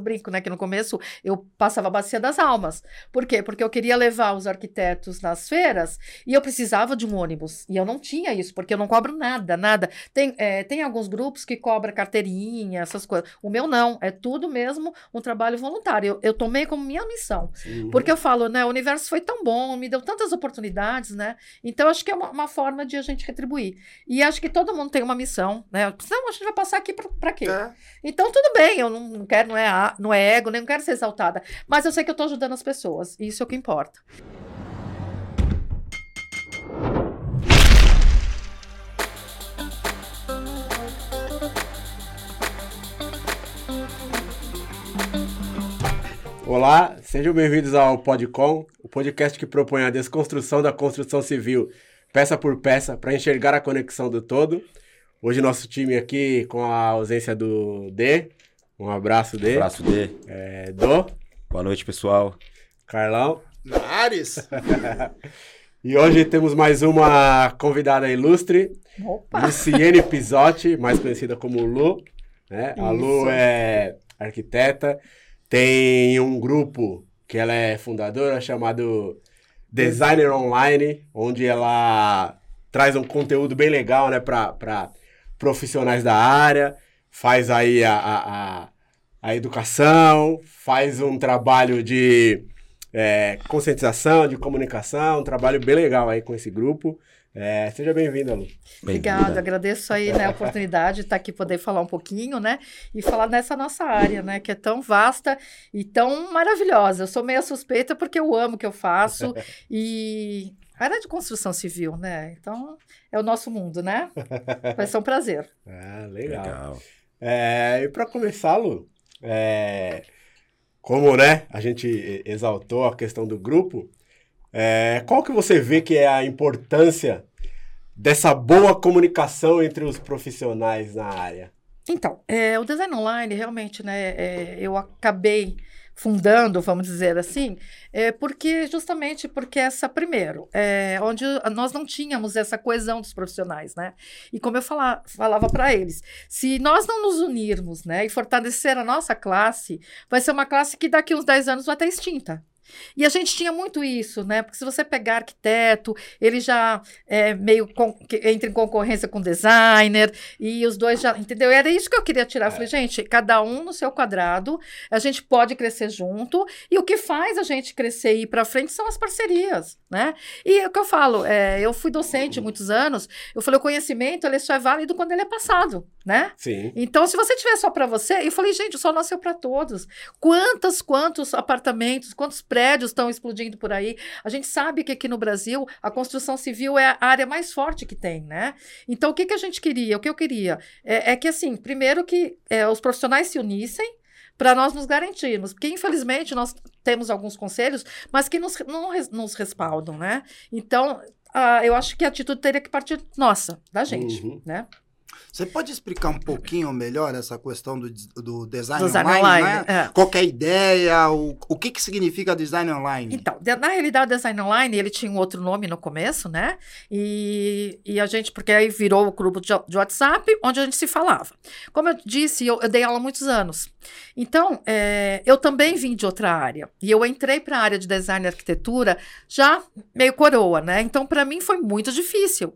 brinco, né, que no começo eu passava a bacia das almas. Por quê? Porque eu queria levar os arquitetos nas feiras e eu precisava de um ônibus. E eu não tinha isso, porque eu não cobro nada, nada. Tem, é, tem alguns grupos que cobram carteirinha, essas coisas. O meu não, é tudo mesmo um trabalho voluntário. Eu, eu tomei como minha missão. Sim. Porque eu falo, né, o universo foi tão bom, me deu tantas oportunidades, né? Então acho que é uma, uma forma de a gente retribuir. E acho que todo mundo tem uma missão, né? Senão a gente vai passar aqui para quê? É. Então tudo bem, eu não, não quero, não é, não é ego, nem quero ser exaltada. Mas eu sei que eu estou ajudando as pessoas. E isso é o que importa. Olá, sejam bem-vindos ao Podcom, o podcast que propõe a desconstrução da construção civil, peça por peça, para enxergar a conexão do todo. Hoje nosso time aqui com a ausência do D. Um abraço, D. Um abraço, D. É, do. Boa noite, pessoal. Carlão. Nares. e hoje temos mais uma convidada ilustre, Opa. Luciene Pisotti, mais conhecida como Lu. Né? A Lu é arquiteta, tem um grupo que ela é fundadora chamado Designer Online, onde ela traz um conteúdo bem legal, né, para profissionais da área, faz aí a, a, a, educação, faz um trabalho de é, conscientização, de comunicação, um trabalho bem legal aí com esse grupo. É, seja bem-vinda, Lu. Obrigada, agradeço aí né, a oportunidade de estar aqui poder falar um pouquinho, né? E falar nessa nossa área, né? Que é tão vasta e tão maravilhosa. Eu sou meio suspeita porque eu amo o que eu faço e a área de construção civil, né? Então, é o nosso mundo, né? Vai ser um prazer. Ah, legal. legal. É, e para começar, Lu, é, como né, a gente exaltou a questão do grupo, é, qual que você vê que é a importância dessa boa comunicação entre os profissionais na área? Então, é, o design online, realmente, né, é, eu acabei fundando, vamos dizer assim, é porque justamente porque essa primeiro, é, onde nós não tínhamos essa coesão dos profissionais, né? E como eu fala, falava para eles, se nós não nos unirmos, né, e fortalecer a nossa classe, vai ser uma classe que daqui uns 10 anos vai estar extinta. E a gente tinha muito isso, né? Porque se você pegar arquiteto, ele já é meio entra em concorrência com designer, e os dois já. Entendeu? Era isso que eu queria tirar. Eu falei, é. gente, cada um no seu quadrado, a gente pode crescer junto, e o que faz a gente crescer e ir para frente são as parcerias, né? E é o que eu falo, é, eu fui docente muitos anos, eu falei, o conhecimento ele só é válido quando ele é passado, né? Sim. Então, se você tiver só para você, eu falei, gente, o sol nasceu para todos. Quantos, quantos apartamentos, quantos prédios prédios estão explodindo por aí. A gente sabe que aqui no Brasil a construção civil é a área mais forte que tem, né? Então, o que, que a gente queria? O que eu queria é, é que, assim, primeiro que é, os profissionais se unissem para nós nos garantirmos, porque infelizmente nós temos alguns conselhos, mas que nos, não nos respaldam, né? Então, uh, eu acho que a atitude teria que partir nossa, da gente, uhum. né? Você pode explicar um pouquinho melhor essa questão do, do design, design online? online né? é. Qual é a ideia? O, o que, que significa design online? Então, na realidade, o design online, ele tinha um outro nome no começo, né? E, e a gente, porque aí virou o grupo de, de WhatsApp, onde a gente se falava. Como eu disse, eu, eu dei aula há muitos anos. Então, é, eu também vim de outra área. E eu entrei para a área de design e arquitetura já meio coroa, né? Então, para mim foi muito difícil.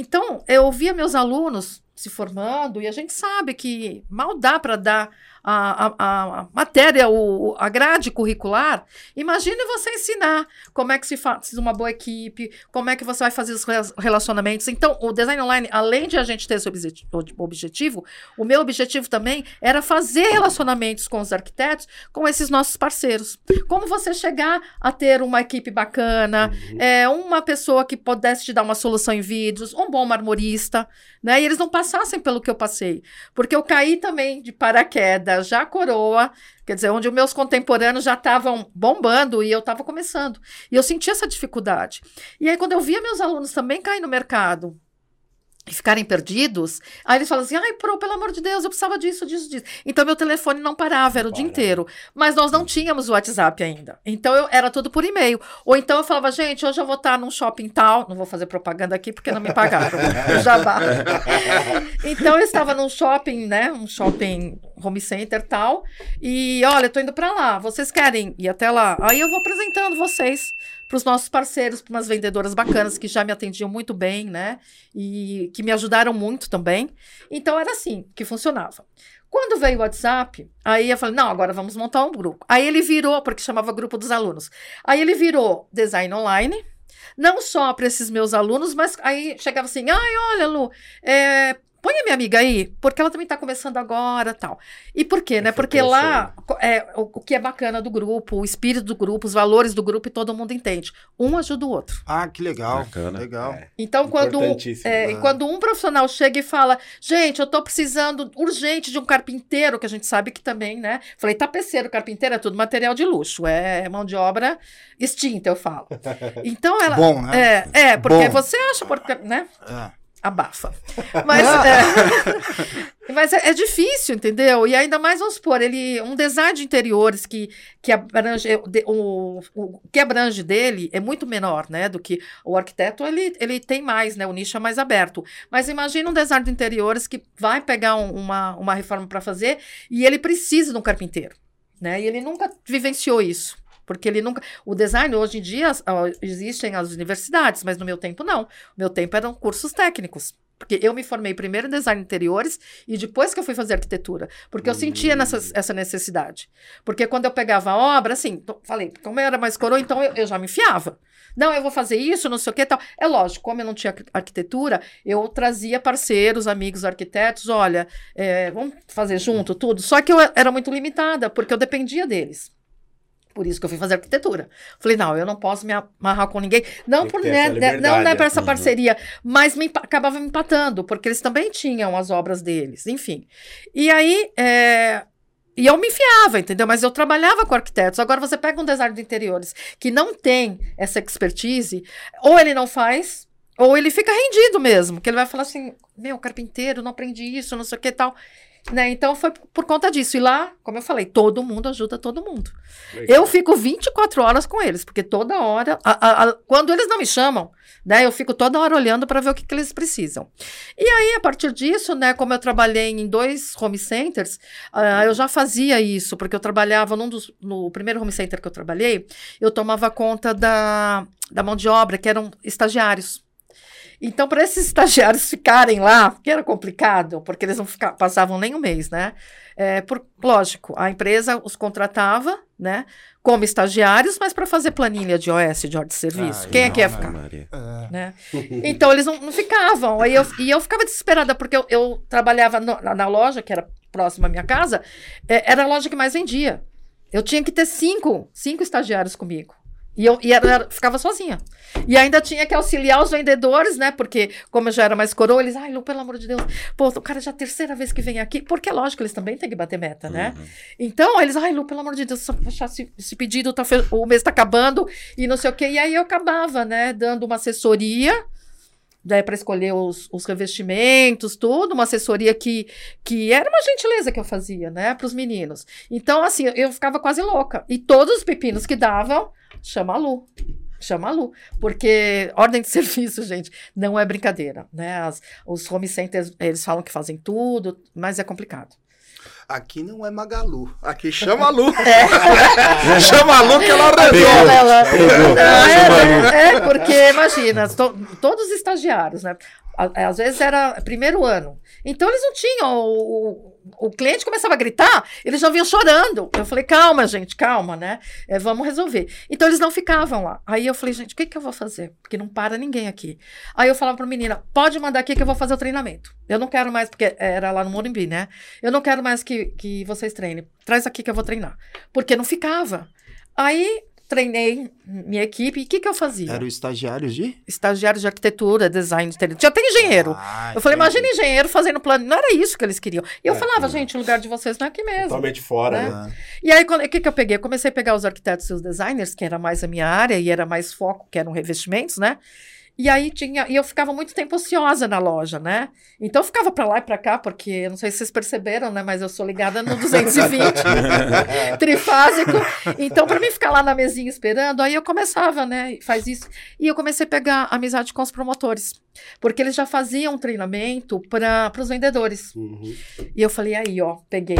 Então, eu ouvia meus alunos se formando, e a gente sabe que mal dá para dar a, a, a matéria, o, a grade curricular, imagine você ensinar como é que se faz uma boa equipe, como é que você vai fazer os relacionamentos. Então, o design online, além de a gente ter esse objetivo, o meu objetivo também era fazer relacionamentos com os arquitetos, com esses nossos parceiros. Como você chegar a ter uma equipe bacana, uhum. é, uma pessoa que pudesse te dar uma solução em vídeos, um bom marmorista, né? E eles não passassem pelo que eu passei. Porque eu caí também de paraquedas já coroa, quer dizer, onde os meus contemporâneos já estavam bombando e eu estava começando. E eu senti essa dificuldade. E aí, quando eu via meus alunos também cair no mercado, e ficarem perdidos, aí eles falam assim, ai, pro, pelo amor de Deus, eu precisava disso, disso, disso. Então, meu telefone não parava, era o dia inteiro. Mas nós não tínhamos o WhatsApp ainda. Então, eu, era tudo por e-mail. Ou então, eu falava, gente, hoje eu vou estar num shopping tal, não vou fazer propaganda aqui porque não me pagaram, jabá. então, eu estava num shopping, né, um shopping home center tal, e, olha, eu tô indo para lá, vocês querem ir até lá? Aí eu vou apresentando vocês para os nossos parceiros, para umas vendedoras bacanas que já me atendiam muito bem, né? E que me ajudaram muito também. Então era assim que funcionava. Quando veio o WhatsApp, aí eu falei, não, agora vamos montar um grupo. Aí ele virou, porque chamava grupo dos alunos. Aí ele virou design online, não só para esses meus alunos, mas aí chegava assim, ai, olha, Lu, é, põe a minha amiga aí, porque ela também está começando agora tal. E por quê, né? Porque lá é, o, o, que é bacana do grupo, o espírito do grupo, os valores do grupo e todo mundo entende. Um ajuda o outro. Ah, que legal. Bacana. Legal. É. Então, quando, é, quando um profissional chega e fala, gente, eu estou precisando urgente de um carpinteiro, que a gente sabe que também, né? Falei, tapeceiro, carpinteiro é tudo material de luxo, é mão de obra extinta, eu falo. Então ela. Bom, né? É, é porque Bom. você acha, porque, né? É abafa. Mas, é, mas é, é, difícil, entendeu? E ainda mais, vamos supor, ele, um design de interiores que, que abrange, o, o, que abrange dele é muito menor, né, do que o arquiteto, ele, ele tem mais, né, o nicho é mais aberto. Mas imagina um design de interiores que vai pegar um, uma, uma reforma para fazer e ele precisa de um carpinteiro, né, e ele nunca vivenciou isso. Porque ele nunca. O design, hoje em dia, existem as universidades, mas no meu tempo não. O meu tempo eram cursos técnicos. Porque eu me formei primeiro em design de interiores e depois que eu fui fazer arquitetura. Porque eu sentia nessa, hum. essa necessidade. Porque quando eu pegava a obra, assim, falei, como eu era mais coroa, então eu, eu, já me enfiava. Não, eu vou fazer isso, não sei o que tal. É lógico, como eu não tinha arquitetura, eu trazia parceiros, amigos arquitetos, olha, é, vamos fazer junto tudo. Só que eu era muito limitada, porque eu dependia deles. Por isso que eu fui fazer arquitetura. Falei, não, eu não posso me amarrar com ninguém. Não por né, né, não né, para essa uhum. parceria, mas me, acabava me empatando, porque eles também tinham as obras deles, enfim. E aí, é, e eu me enfiava, entendeu? Mas eu trabalhava com arquitetos. Agora você pega um design de interiores que não tem essa expertise, ou ele não faz, ou ele fica rendido mesmo, que ele vai falar assim: meu, carpinteiro, não aprendi isso, não sei o que tal. Né? Então foi por conta disso. E lá, como eu falei, todo mundo ajuda todo mundo. Legal. Eu fico 24 horas com eles, porque toda hora, a, a, a, quando eles não me chamam, né, eu fico toda hora olhando para ver o que, que, eles precisam. E aí, a partir disso, né, como eu trabalhei em dois home centers, uh, eu já fazia isso, porque eu trabalhava num dos, no primeiro home center que eu trabalhei, eu tomava conta da, da mão de obra, que eram estagiários. Então, para esses estagiários ficarem lá, que era complicado, porque eles não ficar, passavam nem um mês, né? É, por, lógico, a empresa os contratava, né, como estagiários, mas para fazer planilha de OS, de ordem de serviço. Ah, Quem não, é que ia ficar? É. Né? Então, eles não, não, ficavam. Aí eu, e eu ficava desesperada, porque eu, eu trabalhava no, na, na, loja, que era próxima à minha casa, é, era a loja que mais vendia. Eu tinha que ter cinco, cinco estagiários comigo. E eu, e era, ficava sozinha. E ainda tinha que auxiliar os vendedores, né? Porque, como eu já era mais coroa, eles, ai, Lu, pelo amor de Deus, pô, o cara já é a terceira vez que vem aqui. Porque, lógico, eles também têm que bater meta, né? Uhum. Então, eles, ai, Lu, pelo amor de Deus, só fechar esse, esse pedido, tá, o mês tá acabando e não sei o quê. E aí eu acabava, né, dando uma assessoria né, para escolher os, os, revestimentos, tudo, uma assessoria que, que era uma gentileza que eu fazia, né, para os meninos. Então, assim, eu ficava quase louca. E todos os pepinos que davam, chama a Lu. Chama a Lu. Porque ordem de serviço, gente, não é brincadeira. Né? As, os home centers, eles falam que fazem tudo, mas é complicado. Aqui não é Magalu. Aqui chama a Lu. É. chama a Lu que ela resolve. Ela, é, é, porque, imagina, to, todos os estagiários, né? Às vezes era primeiro ano. Então eles não tinham. O, o cliente começava a gritar, eles já vinham chorando. Eu falei, calma, gente, calma, né? É, vamos resolver. Então eles não ficavam lá. Aí eu falei, gente, o que, que eu vou fazer? Porque não para ninguém aqui. Aí eu falava para a menina, pode mandar aqui que eu vou fazer o treinamento. Eu não quero mais, porque era lá no Morumbi, né? Eu não quero mais que, que vocês treinem. Traz aqui que eu vou treinar. Porque não ficava. Aí treinei minha equipe. E o que, que eu fazia? Eram estagiários de? Estagiários de arquitetura, design, já tem engenheiro. Ah, eu falei, imagina engenheiro fazendo plano. Não era isso que eles queriam. E eu é, falava, gente, o lugar de vocês não é aqui mesmo. Totalmente fora, né? né? E aí, o que, que eu peguei? Eu comecei a pegar os arquitetos e os designers, que era mais a minha área e era mais foco, que eram revestimentos, né? E aí tinha, e eu ficava muito tempo ociosa na loja, né? Então eu ficava para lá e para cá, porque não sei se vocês perceberam, né, mas eu sou ligada no 220, trifásico. Então para mim ficar lá na mesinha esperando, aí eu começava, né, faz isso. E eu comecei a pegar amizade com os promotores, porque eles já faziam treinamento para os vendedores. Uhum. E eu falei aí, ó, peguei.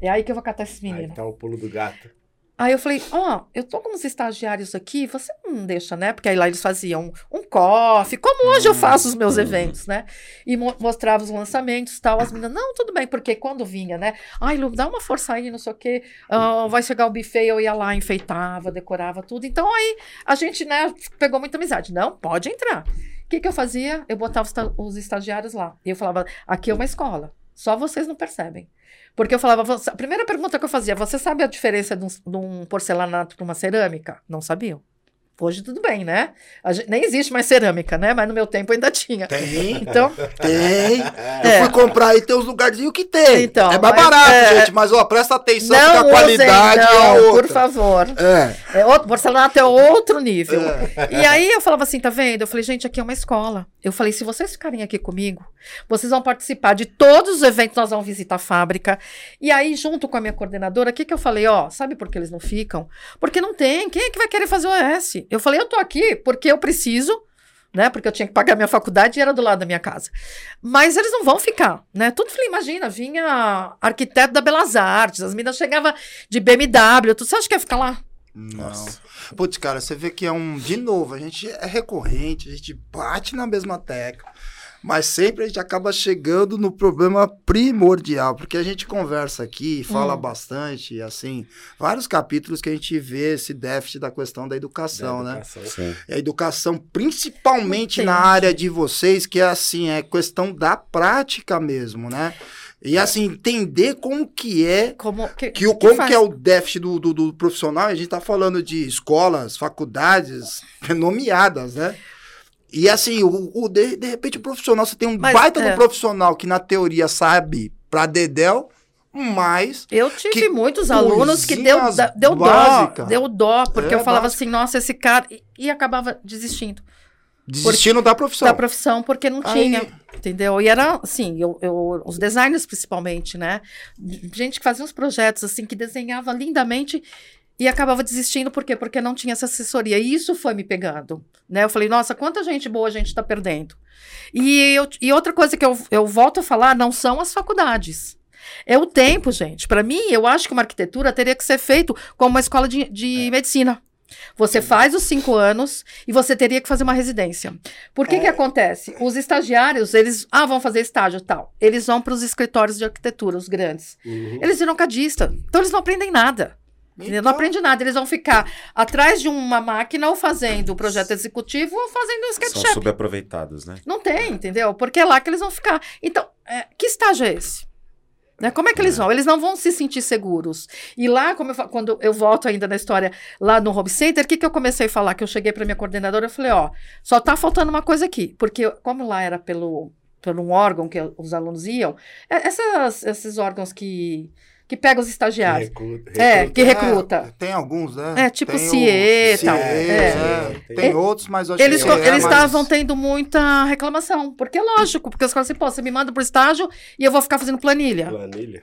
É aí que eu vou catar esses meninos. Aí tá o pulo do gato. Aí eu falei, ó, oh, eu tô com uns estagiários aqui, você não deixa, né? Porque aí lá eles faziam um coffee, como hoje eu hum, faço os meus eventos, né? E mo mostrava os lançamentos e tal. As meninas, não, tudo bem, porque quando vinha, né? Ai, Lu, dá uma força aí, não sei o quê. Uh, vai chegar o buffet, eu ia lá, enfeitava, decorava tudo. Então aí a gente, né, pegou muita amizade. Não, pode entrar. O que, que eu fazia? Eu botava os estagiários lá. E eu falava, aqui é uma escola. Só vocês não percebem. Porque eu falava, a primeira pergunta que eu fazia, você sabe a diferença de um, de um porcelanato para uma cerâmica? Não sabiam. Hoje tudo bem, né? Gente, nem existe mais cerâmica, né? Mas no meu tempo ainda tinha. Tem. Então, tem. É. Eu fui comprar aí, tem uns lugarzinhos que tem. Então, é mais mas, barato, é... gente. Mas, ó, presta atenção não que a qualidade usem, não, é outra. por favor. É. é outro, porcelanato é outro nível. É. E aí eu falava assim, tá vendo? Eu falei, gente, aqui é uma escola. Eu falei, se vocês ficarem aqui comigo, vocês vão participar de todos os eventos, nós vamos visitar a fábrica. E aí, junto com a minha coordenadora, o que que eu falei? Ó, sabe por que eles não ficam? Porque não tem. Quem é que vai querer fazer o OS? Eu falei, eu tô aqui porque eu preciso, né? Porque eu tinha que pagar minha faculdade e era do lado da minha casa. Mas eles não vão ficar, né? Tudo falei, imagina, vinha arquiteto da Belas Artes, as meninas chegavam de BMW, tu, você acha que ia ficar lá? Não. Putz, cara, você vê que é um. De novo, a gente é recorrente, a gente bate na mesma tecla mas sempre a gente acaba chegando no problema primordial, porque a gente conversa aqui, fala hum. bastante, assim, vários capítulos que a gente vê esse déficit da questão da educação, da educação né? Sim. E a educação, principalmente Entendi. na área de vocês, que é assim, é questão da prática mesmo, né? E assim, entender como que é como que, que, como que, que é o déficit do, do, do, profissional. A gente está falando de escolas, faculdades nomeadas, né? E assim, o, o de, de, repente o profissional, você tem um mas, baita é. do profissional que na teoria sabe pra Dedel, mas. Eu tive muitos alunos que deu, deu dó. Deu dó, porque é, eu falava básica. assim, nossa, esse cara. E, e acabava desistindo. Desistindo da profissão. Da profissão, porque não Aí... tinha. Entendeu? E era assim, eu, eu, os designers principalmente, né? Gente que fazia uns projetos assim, que desenhava lindamente e acabava desistindo, por quê? Porque não tinha essa assessoria. E isso foi me pegando. Né? Eu falei, nossa, quanta gente boa a gente está perdendo. E, eu, e outra coisa que eu, eu volto a falar, não são as faculdades. É o tempo, gente. Para mim, eu acho que uma arquitetura teria que ser feito como uma escola de, de é. medicina. Você faz os cinco anos e você teria que fazer uma residência. Por que é. que acontece? Os estagiários, eles, ah, vão fazer estágio tal. Eles vão para os escritórios de arquitetura, os grandes. Uhum. Eles viram cadista. Então, eles não aprendem nada. Então... Não aprende nada. Eles vão ficar atrás de uma máquina ou fazendo o projeto executivo ou fazendo o SketchUp. São subaproveitados, né? Não tem, entendeu? Porque é lá que eles vão ficar. Então, é, que estágio é esse? Né? Como é que eles é. vão? Eles não vão se sentir seguros. E lá, como eu, quando eu volto ainda na história, lá no Home Center, o que, que eu comecei a falar? Que eu cheguei para minha coordenadora, eu falei, ó, só tá faltando uma coisa aqui. Porque como lá era pelo, pelo um órgão que os alunos iam, é, essas, esses órgãos que que pega os estagiários. Que recruta, É, que recruta. É, tem alguns, né? É, tipo tem CIE e tal. É. é. Tem, outros, mas acho eles, que é, Eles estavam mas... tendo muita reclamação, porque é lógico, porque os caras assim, pô, você me manda pro estágio e eu vou ficar fazendo planilha. Planilha.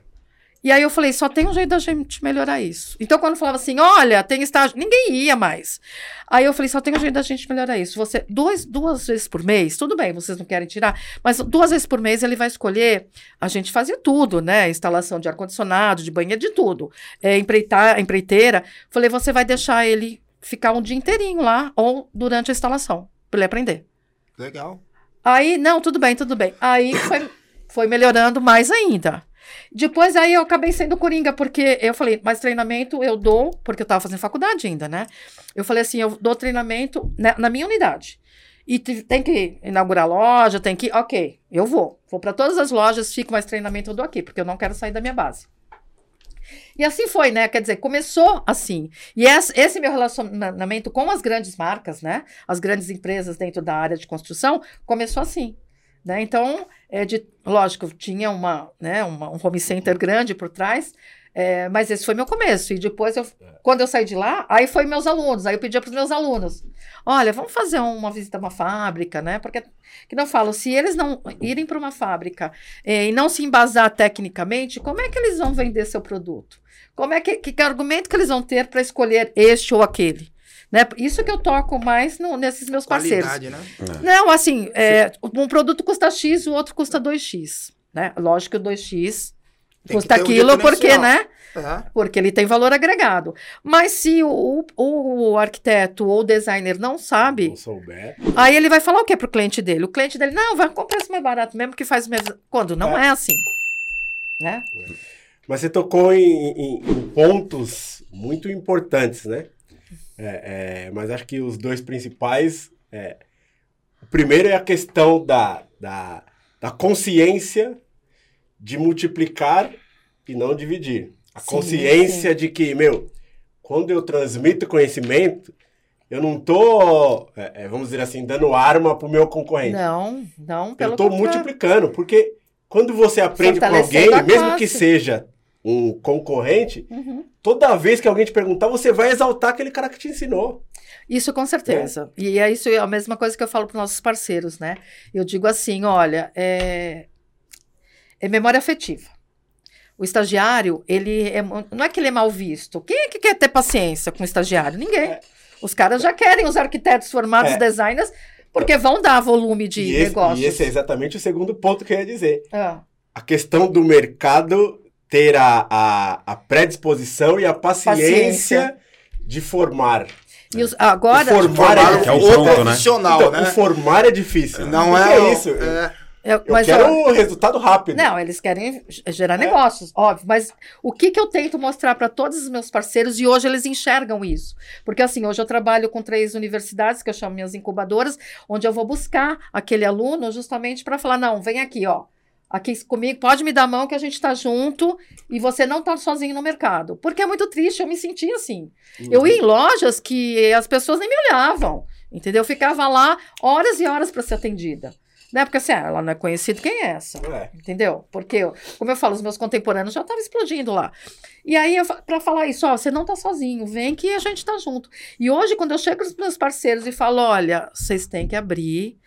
E aí eu falei, só tem um jeito da gente melhorar isso. Então, quando falava assim, olha, tem estágio, ninguém ia mais. Aí eu falei, só tem um jeito da gente melhorar isso. Você, dois, duas vezes por mês, tudo bem, vocês não querem tirar, mas duas vezes por mês ele vai escolher. A gente fazia tudo, né? Instalação de ar-condicionado, de banheiro, de tudo. É, empreitar, empreiteira. Falei, você vai deixar ele ficar um dia inteirinho lá, ou durante a instalação, para ele aprender. Legal. Aí, não, tudo bem, tudo bem. Aí foi, foi melhorando mais ainda. Depois aí eu acabei sendo coringa, porque eu falei, mas treinamento eu dou, porque eu estava fazendo faculdade ainda, né? Eu falei assim, eu dou treinamento na, na minha unidade. E tem que inaugurar loja, tem que. Ok, eu vou. Vou para todas as lojas, fico mais treinamento eu dou aqui, porque eu não quero sair da minha base. E assim foi, né? Quer dizer, começou assim. E esse meu relacionamento com as grandes marcas, né? As grandes empresas dentro da área de construção, começou assim. Né? Então, é de, lógico, tinha uma, né, uma, um home center grande por trás, É, mas esse foi meu começo. E depois, eu, quando eu saí de lá, aí foi meus alunos. Aí eu pedi para os meus alunos: olha, vamos fazer uma visita a uma fábrica, né? Porque, que não falo, se eles não irem para uma fábrica eh, e não se embasar tecnicamente, como é que eles vão vender seu produto? Como é que, que, que argumento que eles vão ter para escolher este ou aquele? Né? Isso que eu toco mais no, nesses meus parceiros. Qualidade, né? Não, assim, é, um produto custa X, o outro custa 2X. Né? Lógico que o 2X Tem custa ter um aquilo porque, né? É. Porque ele tem valor agregado. Mas se o, o, o arquiteto ou o designer não sabe, Não souber. aí ele vai falar o que pro cliente dele? O cliente dele, não, vai comprar esse mais barato mesmo que faz o mesmo. Quando não é, assim. Né? Mas você tocou em, em- em pontos muito importantes, né? É, é, mas acho que os dois principais. é, o primeiro é a questão da, da, da consciência de multiplicar e não dividir. A Sim, consciência de que, meu, quando eu transmito conhecimento, eu não tô, é, é, vamos dizer assim, dando arma pro meu concorrente. Não, não, pelo Eu estou contrário. multiplicando, porque quando você aprende com alguém, mesmo que seja um concorrente, Uhum. Toda vez que alguém te perguntar, você vai exaltar aquele cara que te ensinou. Isso com certeza. E é isso é a mesma coisa que eu falo para nossos parceiros, né? Eu digo assim, olha, é, é memória afetiva. O estagiário, ele é, não é que ele é mal visto. Quem é que quer ter paciência com o estagiário? Ninguém. É. Os caras já querem os arquitetos formados, É. designers, porque vão dar volume de e, esse, negócios. e esse é exatamente o segundo ponto que eu ia dizer. Ah, A questão do mercado ter a, a, a predisposição e a paciência, Paciência. de formar. E os- agora, O formar Formaram é Que é o pronto, né? profissional, Então, né? O formar é difícil. Não é, o- isso. é. eu, Eu mas, quero o resultado rápido. Não, eles querem gerar É. negócios, óbvio. Mas o que, que eu tento mostrar para todos os meus parceiros e hoje eles enxergam isso? Porque assim, hoje eu trabalho com três universidades, que eu chamo minhas incubadoras, onde eu vou buscar aquele aluno justamente para falar: não, vem aqui, ó. Aqui comigo, pode me dar a mão que a gente está junto e você não está sozinho no mercado. Porque é muito triste, eu me senti assim. Eu ia em lojas que as pessoas nem me olhavam, entendeu? Eu ficava lá horas e horas para ser atendida. Né? Porque assim, ela não é conhecida, quem é essa? É. Entendeu? Porque, como eu falo, os meus contemporâneos já estavam explodindo lá. E aí, para falar isso, ó, você não tá sozinho, vem que a gente tá junto. E hoje, quando eu chego nos meus parceiros e falo, olha, vocês têm que abrir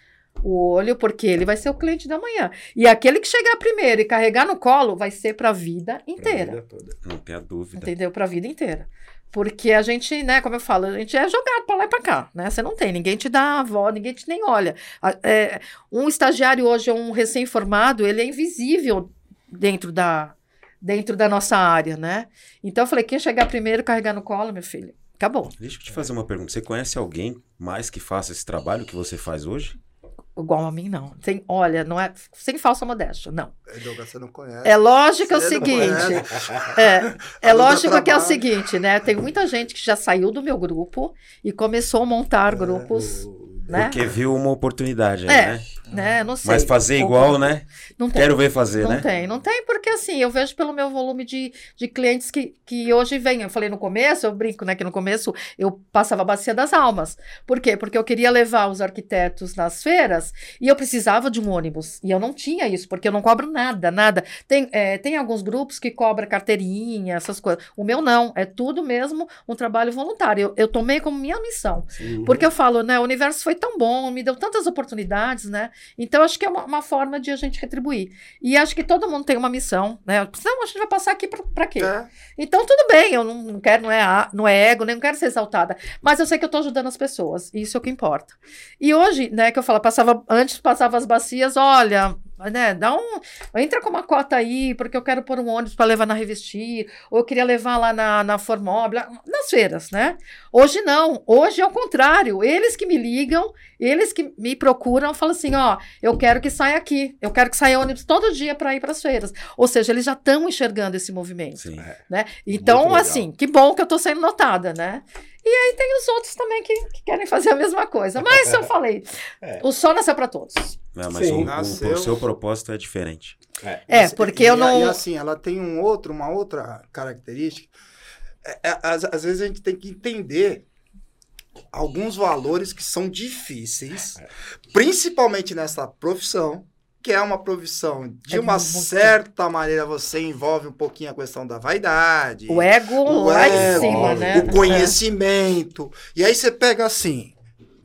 o olho, porque ele vai ser o cliente da manhã. E aquele que chegar primeiro e carregar no colo vai ser para a vida Pra inteira. vida toda. Não tenha dúvida. Entendeu? Para a vida inteira. Porque a gente, né, como eu falo, a gente é jogado para lá e para cá, né? Você não tem, ninguém te dá a avó, ninguém te nem olha. A- é, um estagiário hoje, um recém-formado, ele é invisível dentro da, dentro da nossa área, né? Então eu falei, quem chegar primeiro, carregar no colo, meu filho, acabou. Deixa eu te fazer uma pergunta. Você conhece alguém mais que faça esse trabalho que você faz hoje? Igual a mim, não. Tem, olha, não é sem falsa modéstia, não. Douglas, você não conhece. É lógico que é o seguinte. É, é lógico que é o trabalha. seguinte, né? Tem muita gente que já saiu do meu grupo e começou a montar grupos, O- né? Porque viu uma oportunidade É, né? né? Não sei. Mas fazer Ou- igual, né? Não tem. Quero ver fazer, Não né? tem, não tem, porque assim, eu vejo pelo meu volume de, de clientes que, que hoje vêm. Eu falei no começo, eu brinco, né? Que no começo eu passava a bacia das almas. Por quê? Porque eu queria levar os arquitetos nas feiras e eu precisava de um ônibus. E eu não tinha isso, porque eu não cobro nada, nada. Tem, é, tem alguns grupos que cobram carteirinha, essas coisas. O meu não, é tudo mesmo um trabalho voluntário. Eu, eu tomei como minha missão. Uhum. Porque eu falo, né? O universo foi tão bom, me deu tantas oportunidades, né? Então, acho que é uma, uma forma de a gente retribuir. E acho que todo mundo tem uma missão, né? Senão a gente vai passar aqui pra, pra quê? É. Então, tudo bem, eu não, não quero, não é, não é ego, nem não quero ser exaltada. Mas eu sei que eu tô ajudando as pessoas, e isso é o que importa. E hoje, né, que eu falo, passava, antes passava as bacias, olha, né, dá um, entra com uma cota aí, porque eu quero pôr um ônibus para levar na Revestir, ou eu queria levar lá na, na Formobile, nas feiras, né? Hoje não, hoje é o contrário, eles que me ligam, eles que me procuram, falam assim, ó, eu quero que saia aqui, eu quero que saia ônibus todo dia para ir para as feiras. Ou seja, eles já estão enxergando esse movimento Sim. né? Então, legal. assim, que bom que eu tô sendo notada, né? E aí tem os outros também que, que querem fazer a mesma coisa. Mas eu falei, É. o sol nasceu para todos. Não, mas Sim. o, o- Nasceu. o seu propósito é diferente. É. É, porque e, eu não. E assim, ela tem um outro, uma outra característica. É, é, às, às vezes a gente tem que entender alguns valores que são difíceis, É. principalmente nessa profissão, que é uma profissão, de é uma certa maneira você envolve um pouquinho a questão da vaidade. O ego o lá ego, em cima, né? O conhecimento. É. E aí você pega assim,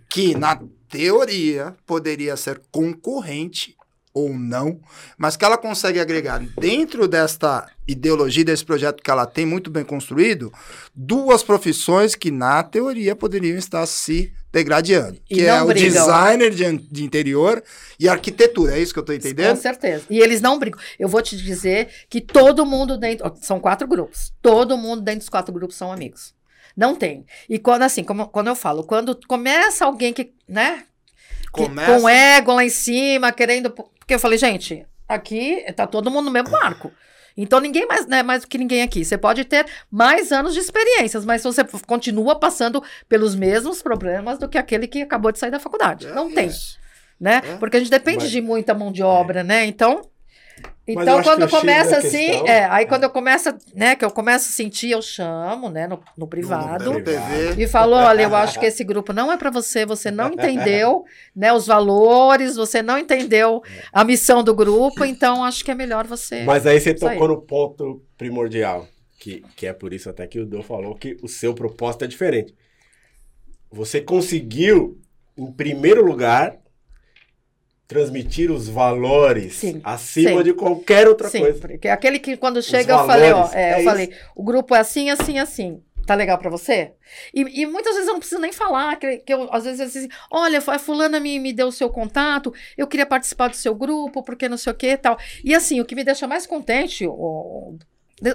que na teoria poderia ser concorrente ou não, mas que ela consegue agregar dentro desta ideologia, desse projeto que ela tem muito bem construído, duas profissões que, na teoria, poderiam estar se degradando. E que é brigam. o designer de, de, interior e arquitetura. É isso que eu estou entendendo? Com certeza. E eles não brigam. Eu vou te dizer que todo mundo dentro. São quatro grupos. Todo mundo dentro dos quatro grupos são amigos. Não tem. E quando, assim, como, quando eu falo, quando começa alguém que, né? Começa... Com ego lá em cima, querendo porque eu falei, gente, aqui tá todo mundo no mesmo barco. Então ninguém mais, né, mais do que ninguém aqui. Você pode ter mais anos de experiências, mas você continua passando pelos mesmos problemas do que aquele que acabou de sair da faculdade. É Não isso. tem, né? É. Porque a gente depende mas, de muita mão de obra, é. né? Então então, quando começa assim, questão, é, aí é. quando eu começo, né, que eu começo a sentir, eu chamo, né, no, no privado, no e falo, olha, eu acho que esse grupo não é para você, você não entendeu, né, os valores, você não entendeu a missão do grupo, então acho que é melhor você... Mas aí você tocou no ponto primordial, que, que é por isso até que o Dô falou que o seu propósito é diferente. Você conseguiu, em primeiro lugar, transmitir os valores sim, acima sim. de qualquer outra sim, coisa. Porque aquele que quando chega eu falei, ó, é, é eu falei, o grupo é assim, assim, assim. Tá legal para você? E, e, muitas vezes eu não preciso nem falar, que, que eu, às vezes eu assim, olha, a fulana me, me deu o seu contato, eu queria participar do seu grupo, porque não sei o que tal. E assim, o que me deixa mais contente, o,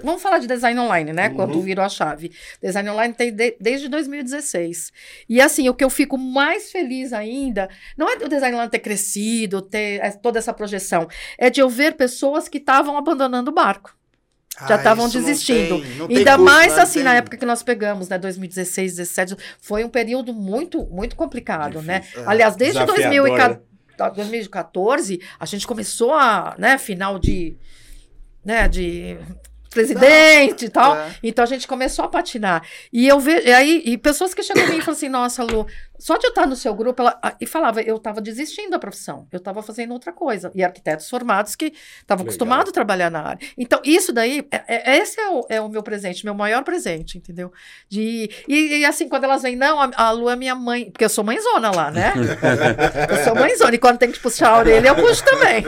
Vamos falar de design online, né? Uhum. Quando virou a chave. Design online tem de, desde 2016. E assim, o que eu fico mais feliz ainda, não é do design online ter crescido, ter é, toda essa projeção, é de eu ver pessoas que estavam abandonando o barco. Já estavam ah, desistindo. Não tem, não Ainda mais né? assim, tem. na época que nós pegamos, né? 2016, 2017, foi um período muito, muito complicado, né? Difícil, né? É. Aliás, desde 2014, 2014, a gente começou a, né, final de, né, de presidente e tal. É. Então a gente começou a patinar. E eu vejo. E aí, e pessoas que chegam a mim e falam assim: nossa, Lu, só de eu estar no seu grupo, ela, e falava, eu estava desistindo da profissão, eu estava fazendo outra coisa. E arquitetos formados que estavam acostumados a trabalhar na área. Então, isso daí, é, é, esse é o, é o meu presente, meu maior presente, entendeu? De, e, e assim, quando elas vêm, não, a, a Lu é minha mãe, porque eu sou mãezona lá, né? eu sou mãezona, e quando tem que puxar a orelha, eu puxo também.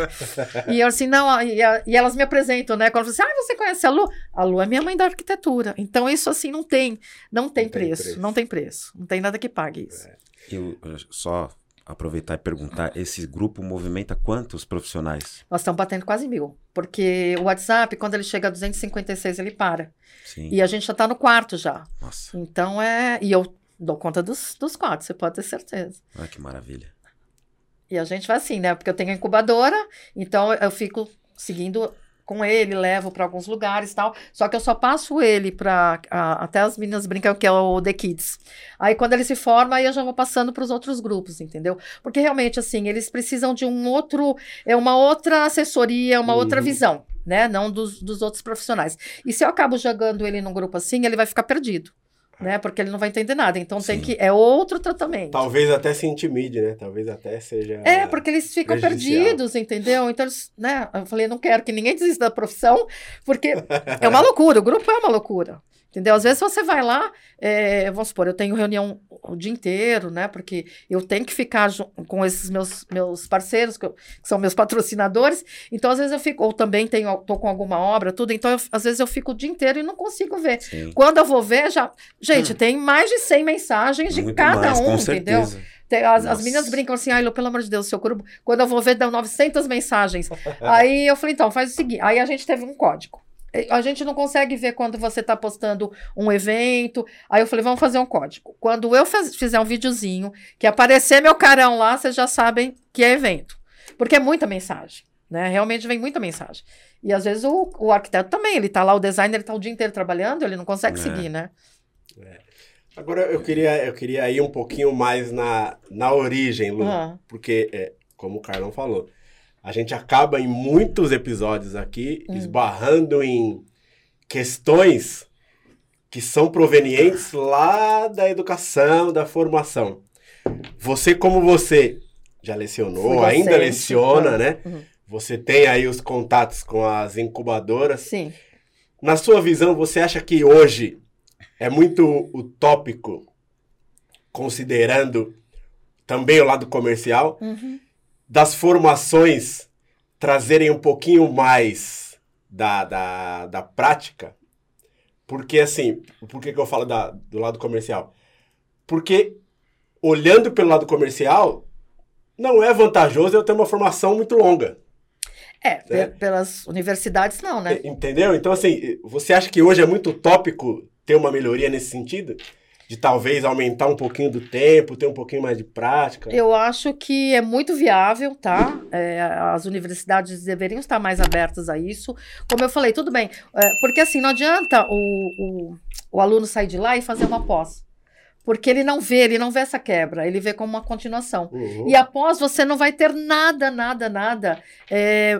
E eu assim, não, e, e elas me apresentam, né? Quando eu falo assim, ah, você conhece a Lu? A Lu é minha mãe da arquitetura. Então, isso assim, não tem, não tem, não preço, tem preço, não tem preço, não tem nada que pague isso. É. Eu, só aproveitar e perguntar, esse grupo movimenta quantos profissionais? Nós estamos batendo quase mil, porque o WhatsApp, quando ele chega a 256, ele para. Sim. E a gente já está no quarto já. Nossa. Então é... E eu dou conta dos, dos quatro, você pode ter certeza. Ah, que maravilha. E a gente vai assim, né? Porque eu tenho a incubadora, então eu fico seguindo com ele, levo para alguns lugares e tal. Só que eu só passo ele para até as meninas brincam que é o The Kids. Aí quando ele se forma, aí eu já vou passando para os outros grupos, entendeu? Porque realmente assim, eles precisam de um outro, é uma outra assessoria, uma uhum. outra visão, né? Não dos, dos outros profissionais. E se eu acabo jogando ele num grupo assim, ele vai ficar perdido né? Porque ele não vai entender nada. Então Sim. tem que. É outro tratamento. Talvez até se intimide, né? Talvez até seja. É, porque eles ficam perdidos, entendeu? Então, eles, né? Eu falei, não quero que ninguém desista da profissão, porque é uma loucura, o grupo é uma loucura. Entendeu? Às vezes você vai lá, é, vamos supor, eu tenho reunião o dia inteiro, né? Porque eu tenho que ficar com esses meus, meus parceiros, que, eu, que, são meus patrocinadores. Então, às vezes eu fico, ou também tenho, tô com alguma obra, tudo. Então, eu, às vezes eu fico o dia inteiro e não consigo ver. Sim. Quando eu vou ver, já. Gente, hum. tem mais de 100 mensagens de Muito cada mais, um, entendeu? Tem, as, as, meninas brincam assim, ai, pelo amor de Deus, seu grupo. Quando eu vou ver, dão 900 mensagens. aí eu falei, então, faz o seguinte. Aí a gente teve um código. É, a gente não consegue ver quando você está postando um evento. Aí eu falei, vamos fazer um código. Quando eu faz, fizer um videozinho, que aparecer meu carão lá, vocês já sabem que é evento. Porque é muita mensagem, né? Realmente vem muita mensagem. E às vezes o, o arquiteto também, ele está lá, o designer, ele está o dia inteiro trabalhando, ele não consegue é. seguir, né? É. Agora eu queria, eu queria ir um pouquinho mais na, na origem, Lu, uhum. porque, é, como o Carlão falou, a gente acaba em muitos episódios aqui hum. esbarrando em questões que são provenientes lá da educação, da formação. Você, como você já lecionou, ainda leciona, né? Uhum. você tem aí os contatos com as incubadoras. Sim. Na sua visão, você acha que hoje é muito utópico, considerando também o lado comercial, Uhum. Das formações trazerem um pouquinho mais da, da, da prática? Porque, assim, por que, que eu falo da, do lado comercial? Porque, olhando pelo lado comercial, não é vantajoso eu ter uma formação muito longa. É, pe- pelas universidades não, né? Entendeu? Então, assim, você acha que hoje é muito utópico ter uma melhoria nesse sentido? De talvez aumentar um pouquinho do tempo, ter um pouquinho mais de prática? Eu acho que é muito viável, tá? É, as universidades deveriam estar mais abertas a isso. Como eu falei, tudo bem. é, porque assim, não adianta o, o, o aluno sair de lá e fazer uma pós. Porque ele não vê, ele não vê essa quebra, ele vê como uma continuação. Uhum. E após você não vai ter nada, nada, nada é,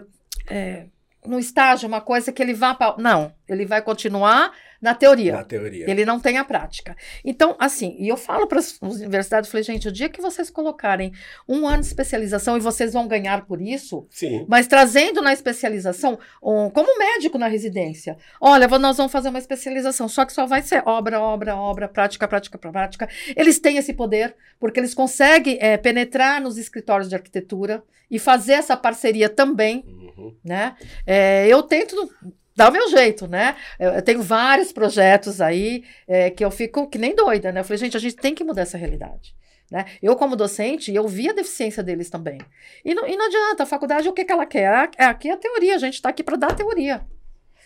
é, no estágio, uma coisa que ele vá para. Não, ele vai continuar na teoria. Na teoria. Ele não tem a prática. Então, assim, e eu falo para as universidades, eu falei, gente, o dia que vocês colocarem um ano de especialização e vocês vão ganhar por isso, Sim. mas trazendo na especialização, um, como médico na residência, olha, nós vamos fazer uma especialização, só que só vai ser obra, obra, obra, prática, prática, prática. Eles têm esse poder, porque eles conseguem eh, penetrar nos escritórios de arquitetura e fazer essa parceria também Uhum. né? É, eu tento dar o meu jeito, né? Eu, eu tenho vários projetos aí é, que eu fico que nem doida, né? Eu falei, gente, a gente tem que mudar essa realidade. Né? Eu, como docente, eu vi a deficiência deles também. E não, e não adianta, a faculdade, o que, que ela quer? Ah, é, aqui é a teoria, a gente está aqui para dar teoria.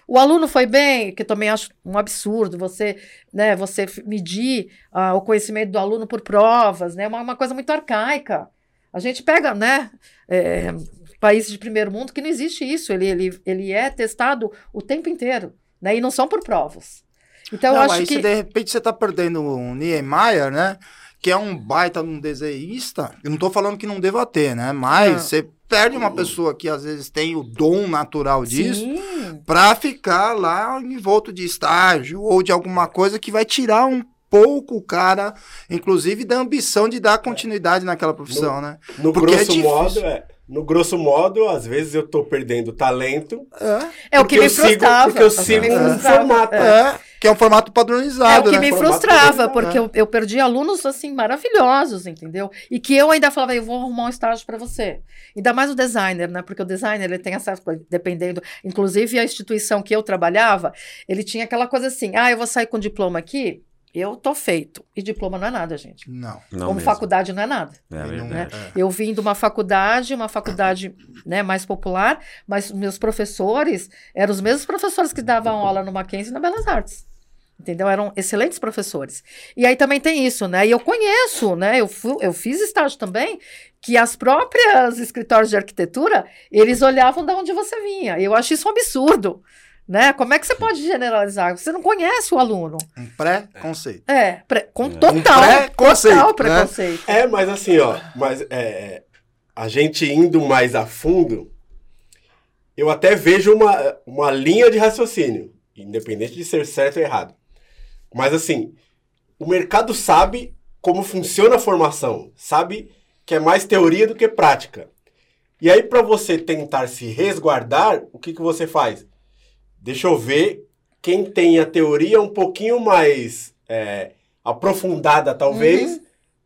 O aluno foi bem, que também acho um absurdo você, né, você medir ah, o conhecimento do aluno por provas, né? Uma, uma coisa muito arcaica. A gente pega, né, é, países de primeiro mundo que não existe isso. Ele, ele, ele é testado o tempo inteiro, né? E não são por provas. Então, não, eu acho aí que. se de repente você tá perdendo o Niemeyer, né? Que é um baita um desenhista. Eu não tô falando que não deva ter, né? Mas Não. você perde uma pessoa que às vezes tem o dom natural disso pra ficar lá em volta de estágio ou de alguma coisa que vai tirar um pouco o cara, inclusive da ambição de dar continuidade naquela profissão, né? No Porque é grosso difícil. modo, é. No grosso modo, às vezes eu tô perdendo talento. É, é o que porque me eu sigo- frustrava. porque eu é o que sigo me um frustrava, formato. é. é, que é um formato É padronizado, o que né? me Formato frustrava, porque é. eu, eu perdi alunos assim maravilhosos, entendeu? E que eu ainda falava, eu vou arrumar um estágio para você. Ainda mais o designer, né? Porque o designer ele tem essa coisa, dependendo, inclusive a instituição que eu trabalhava, ele tinha aquela coisa assim: ah, eu vou sair com diploma aqui, eu tô feito. E diploma não é nada, gente. Não. Não Como mesmo. faculdade não é nada. É verdade. é. Eu vim de uma faculdade, uma faculdade né, mais popular, mas meus professores eram os mesmos professores que davam aula no Mackenzie e na Belas Artes. Entendeu? Eram excelentes professores. E aí também tem isso, né? E eu conheço, né? Eu, fui, eu fiz estágio também, que as próprias escritórios de arquitetura, eles olhavam de onde você vinha. Eu acho isso um absurdo. Né? Como é que você pode generalizar? Você não conhece o aluno. Um pré-conceito. É, pre- com É. total, Um preconceito, total né? preconceito. É, mas assim, ó, mas é, a gente indo mais a fundo, eu até vejo uma, uma linha de raciocínio, independente de ser certo ou errado. Mas assim, o mercado sabe como funciona a formação, sabe que é mais teoria do que prática. E aí, para você tentar se resguardar, o que, que você faz? Deixa eu ver quem tem a teoria um pouquinho mais é, aprofundada, talvez,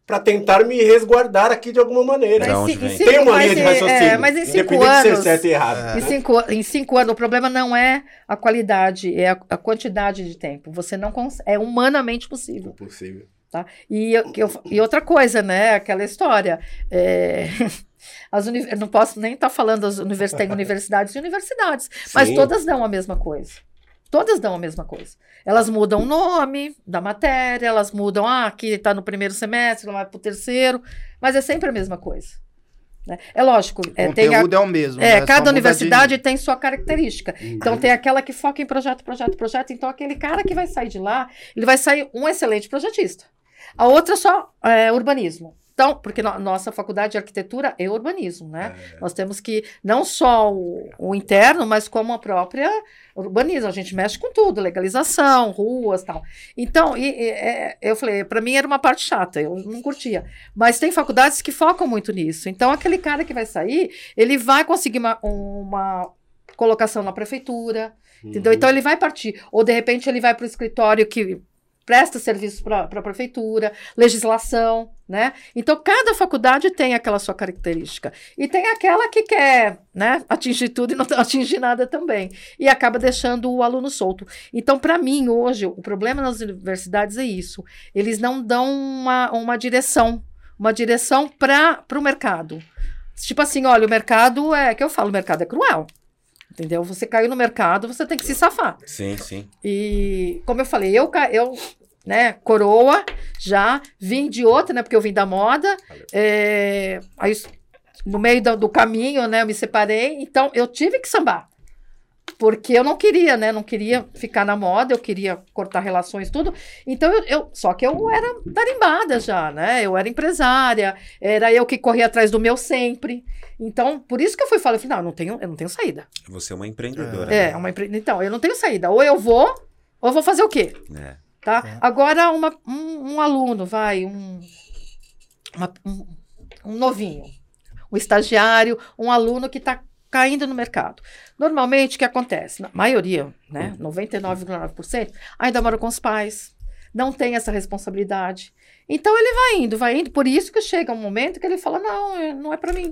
para tentar me resguardar aqui de alguma maneira. Mas se- Tem uma linha de em- raciocínio, é, mas em cinco independente de ser anos, certo e errado. Em cinco, em cinco anos, o problema não é a qualidade, é a, a quantidade de tempo. Você não consegue. É humanamente possível. Impossível. E, eu- eu- e outra coisa, né? Aquela história. é, as uni- eu não posso nem estar falando, as univers, tem universidades e universidades, mas Sim. todas dão a mesma coisa. Todas dão a mesma coisa. Elas mudam o nome da matéria, elas mudam, ah, aqui está no primeiro semestre, lá vai para o terceiro, mas é sempre a mesma coisa. né? É lógico, O é, tem a, conteúdo é o mesmo. é, né? Cada de universidade nível. tem sua característica. Então tem aquela que foca em projeto, projeto, projeto. Então aquele cara que vai sair de lá, ele vai sair um excelente projetista. A outra só é urbanismo. Tão. Porque no, nossa faculdade de arquitetura é urbanismo, né? É. Nós temos que, não só o, o, interno, mas como a própria urbanismo. A gente mexe com tudo, legalização, ruas tal. Então, e, e, é, eu falei, para mim era uma parte chata, eu não curtia. Mas tem faculdades que focam muito nisso. Então, aquele cara que vai sair, ele vai conseguir uma, uma colocação na prefeitura. Uhum. Entendeu? Então ele vai partir. Ou de repente ele vai para o escritório que presta serviços para a prefeitura, legislação, né? Então, cada faculdade tem aquela sua característica. E tem aquela que quer né, atingir tudo e não atingir nada também. E acaba deixando o aluno solto. Então, para mim, hoje, o problema nas universidades é isso. Eles não dão uma, uma direção, uma direção para o mercado. Tipo assim, olha, o mercado é, que eu falo, o mercado é cruel. Entendeu? Você caiu no mercado, você tem que se safar. Sim, sim. E, como eu falei, eu, eu né, coroa, já vim de outra, né, porque eu vim da moda. É, aí, no meio do, do, caminho, né, eu me separei. Então, eu tive que sambar. Porque eu não queria, né? Não queria ficar na moda, eu queria cortar relações, tudo. Então, eu, eu só que eu era tarimbada já, né? Eu era empresária, era eu que corria atrás do meu sempre. Então, por isso que eu fui falar, eu falei, não, eu não tenho, eu não tenho saída. Você é uma empreendedora. É, né? uma empre... então, eu não tenho saída. Ou eu vou, ou eu vou fazer o quê? É. Tá? É. Agora, uma, um, um, aluno, vai, um, uma, um, um novinho, um estagiário, um aluno que está caindo no mercado. Normalmente, o que acontece? Na maioria, né, 99,9%, ainda mora com os pais, não tem essa responsabilidade. Então, ele vai indo, vai indo. Por isso que chega um momento que ele fala, não, não é para mim.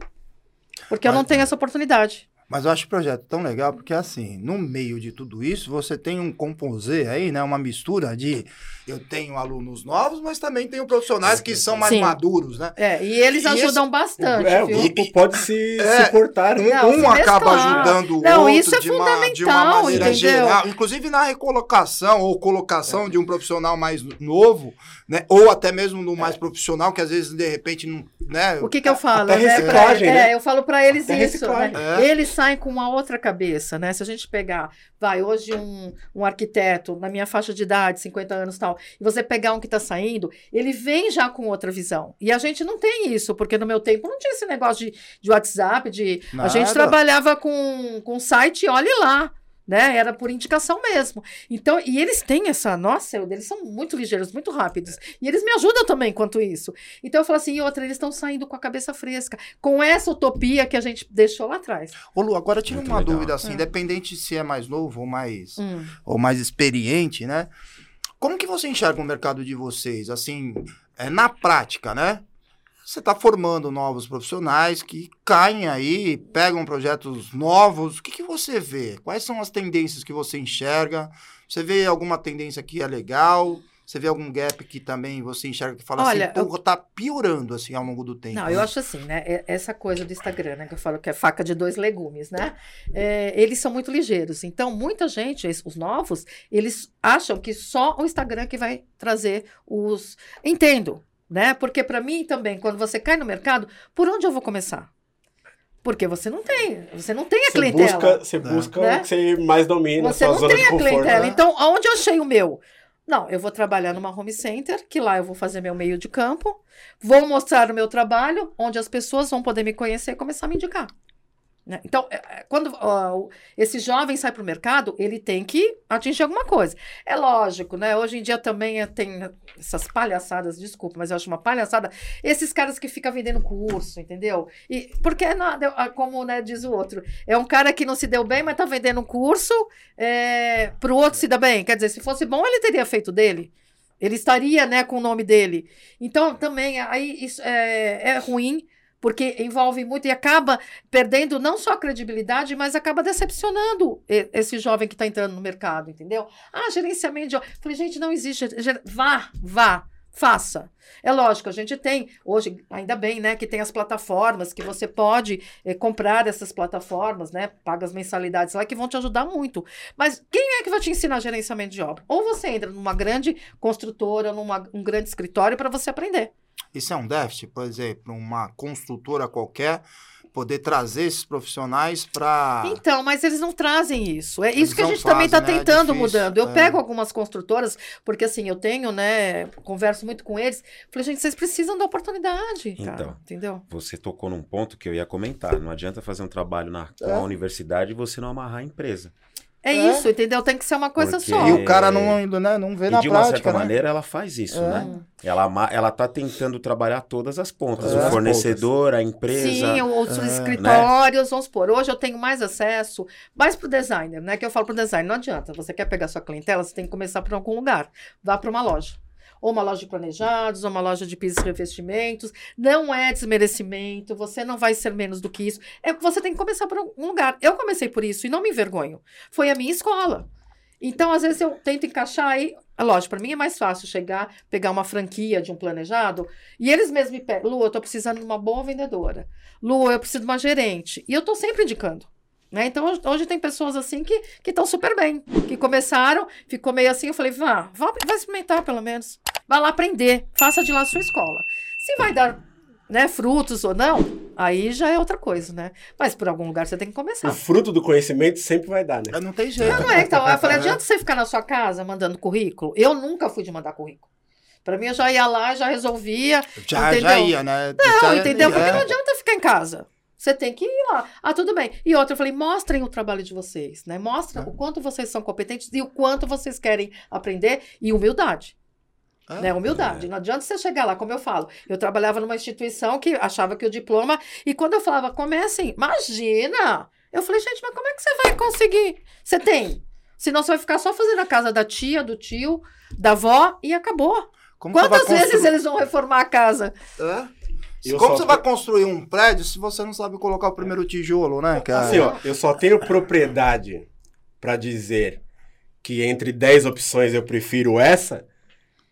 Porque eu não tenho essa oportunidade. Mas eu acho o projeto tão legal porque, assim, no meio de tudo isso, você tem um composê aí, né? Uma mistura de eu tenho alunos novos, mas também tenho profissionais que são mais Sim. maduros, né? É, e eles e ajudam esse, bastante. É, viu? o grupo pode se é, suportar. Um, não, um acaba ajudando o não, outro isso é de, uma, de uma maneira entendeu? geral. Inclusive na recolocação ou colocação é. de um profissional mais novo, né? Ou até mesmo no mais profissional, que às vezes, de repente, não. Né? O que, que eu falo? Até né? reciclagem, né? É, eu falo para eles até isso. Né? É. Eles saem com uma outra cabeça, né? Se a gente pegar, vai, hoje um, um arquiteto, na minha faixa de idade, 50 anos e tal, e você pegar um que está saindo, ele vem já com outra visão. E a gente não tem isso, porque no meu tempo não tinha esse negócio de, de WhatsApp, de. Nada. A gente trabalhava com, com site, olhe lá né? Era por indicação mesmo. Então, e eles têm essa, nossa, eles são muito ligeiros, muito rápidos. E eles me ajudam também quanto isso. Então eu falo assim, e outra, eles estão saindo com a cabeça fresca, com essa utopia que a gente deixou lá atrás. Ô Lu, agora tira uma legal. dúvida assim, é. independente se é mais novo ou mais hum. ou mais experiente, né? Como que você enxerga o mercado de vocês, assim, é, na prática, né? Você está formando novos profissionais que caem aí, pegam projetos novos. O que, que você vê? Quais são as tendências que você enxerga? Você vê alguma tendência que é legal? Você vê algum gap que também você enxerga que fala assim, Olha, assim, porra, eu... tá piorando assim ao longo do tempo. Não, né? eu acho assim, né? Essa coisa do Instagram, né? Que eu falo que é faca de dois legumes, né? É, eles são muito ligeiros. Então, muita gente, os novos, eles acham que só o Instagram que vai trazer os. Entendo né? Porque para mim também, quando você cai no mercado, por onde eu vou começar? Porque você não tem, você não tem a você clientela. Busca, você busca né? o que você mais domina, você não tem a conforto, clientela. Né? Então, aonde eu achei o meu? Não, eu vou trabalhar numa home center, que lá eu vou fazer meu meio de campo, vou mostrar o meu trabalho, onde as pessoas vão poder me conhecer e começar a me indicar. Né? Então, é, é, quando uh, esse jovem sai para o mercado, ele tem que atingir alguma coisa. É lógico, né? Hoje em dia também tem essas palhaçadas, desculpa, mas eu acho uma palhaçada. Esses caras que ficam vendendo curso, entendeu? E porque é nada, como né, diz o outro, é um cara que não se deu bem, mas está vendendo um curso é, para o outro se dar bem. Quer dizer, se fosse bom, ele teria feito dele. Ele estaria, né, com o nome dele. Então, também, aí isso é, é ruim porque envolve muito e acaba perdendo não só a credibilidade, mas acaba decepcionando esse jovem que está entrando no mercado, entendeu? Ah, gerenciamento de. Falei, gente, não existe. Vá, vá. Faça. É lógico, a gente tem, hoje, ainda bem, né, que tem as plataformas, que você pode eh, comprar essas plataformas, né, paga as mensalidades lá, que vão te ajudar muito. Mas quem é que vai te ensinar gerenciamento de obra? Ou você entra numa grande construtora, num um grande escritório para você aprender. Isso é um déficit, por exemplo, uma construtora qualquer poder trazer esses profissionais para. Então, mas eles não trazem isso. É isso Eles que a gente também está fazem, né? É tentando difícil, mudando. Eu é. pego algumas construtoras, porque assim, eu tenho, né, converso muito com eles. Falei, gente, vocês precisam da oportunidade, cara. Então. Entendeu? Você tocou num ponto que eu ia comentar. Não adianta fazer um trabalho na, com a universidade e você não amarrar a empresa. É, É. isso, entendeu? Tem que ser uma coisa Porque- só. E o cara não, né, não vê e na de uma prática, certa né? maneira ela faz isso, É. né? Ela, ela tá tentando trabalhar todas as pontas. É. O fornecedor, a empresa. Sim, os É, escritórios, vamos supor. Hoje eu tenho mais acesso, mais pro designer, né? Que eu falo pro designer, não adianta. Você quer pegar sua clientela, você tem que começar por algum lugar. Vá para uma loja. Ou uma loja de planejados, ou uma loja de pisos e revestimentos. Não é desmerecimento, você não vai ser menos do que isso. É, você tem que começar por algum lugar. Eu comecei por isso e não me envergonho. Foi a minha escola. Então, às vezes, eu tento encaixar aí. Lógico, para mim é mais fácil chegar, pegar uma franquia de um planejado e eles mesmos me pedem: Lu, eu tô precisando de uma boa vendedora. Lu, eu preciso de uma gerente. E eu tô sempre indicando. Né? Então, hoje, hoje tem pessoas assim que estão super bem, que começaram, ficou meio assim. Eu falei: vá, vá, vai experimentar pelo menos. Vai lá aprender, faça de lá a sua escola. Se vai dar né, frutos ou não, aí já é outra coisa, né? Mas por algum lugar você tem que começar. O fruto do conhecimento sempre vai dar, né? Não tem jeito. Não é, então, eu falei, É. adianta você ficar na sua casa mandando currículo? Eu nunca fui de mandar currículo. Pra mim, eu já ia lá, já resolvia. Já, entendeu? já ia, né? Não, Já- entendeu? Porque é. não adianta ficar em casa. Você tem que ir lá. Ah, tudo bem. E outra, eu falei, mostrem o trabalho de vocês, né? Mostra É. o quanto vocês são competentes e o quanto vocês querem aprender e humildade. É. Né? Humildade. Não adianta você chegar lá, como eu falo. Eu trabalhava numa instituição que achava que o diploma. E quando eu falava, comecem, imagina! Eu falei, gente, mas como é que você vai conseguir? Você tem. Senão você vai ficar só fazendo a casa da tia, do tio, da avó e acabou. Como Quantas vezes eles vão reformar a casa? É? Eu Como só- você vai construir um prédio se você não sabe colocar o primeiro tijolo, né, cara? Assim, ó, eu só tenho propriedade pra dizer que entre 10 opções eu prefiro essa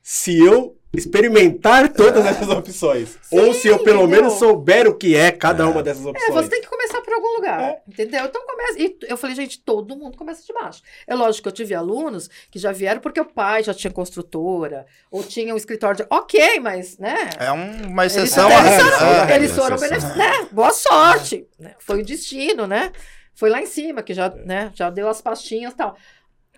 se eu experimentar todas essas opções. Ou se eu pelo entendeu? menos souber o que é cada uma dessas É, opções. você tem que começar por algum lugar, É. entendeu? Então começa. E eu falei, gente, todo mundo começa de baixo. É lógico que eu tive alunos que já vieram porque o pai já tinha construtora, ou tinha um escritório de. Ok, mas, né? É um- uma Eles, exceção até- à eles regra. foram, É. eles foram beneficiados. Né? Boa sorte. né? Foi o destino, né? Foi lá em cima, que já, né, já deu as pastinhas e tal.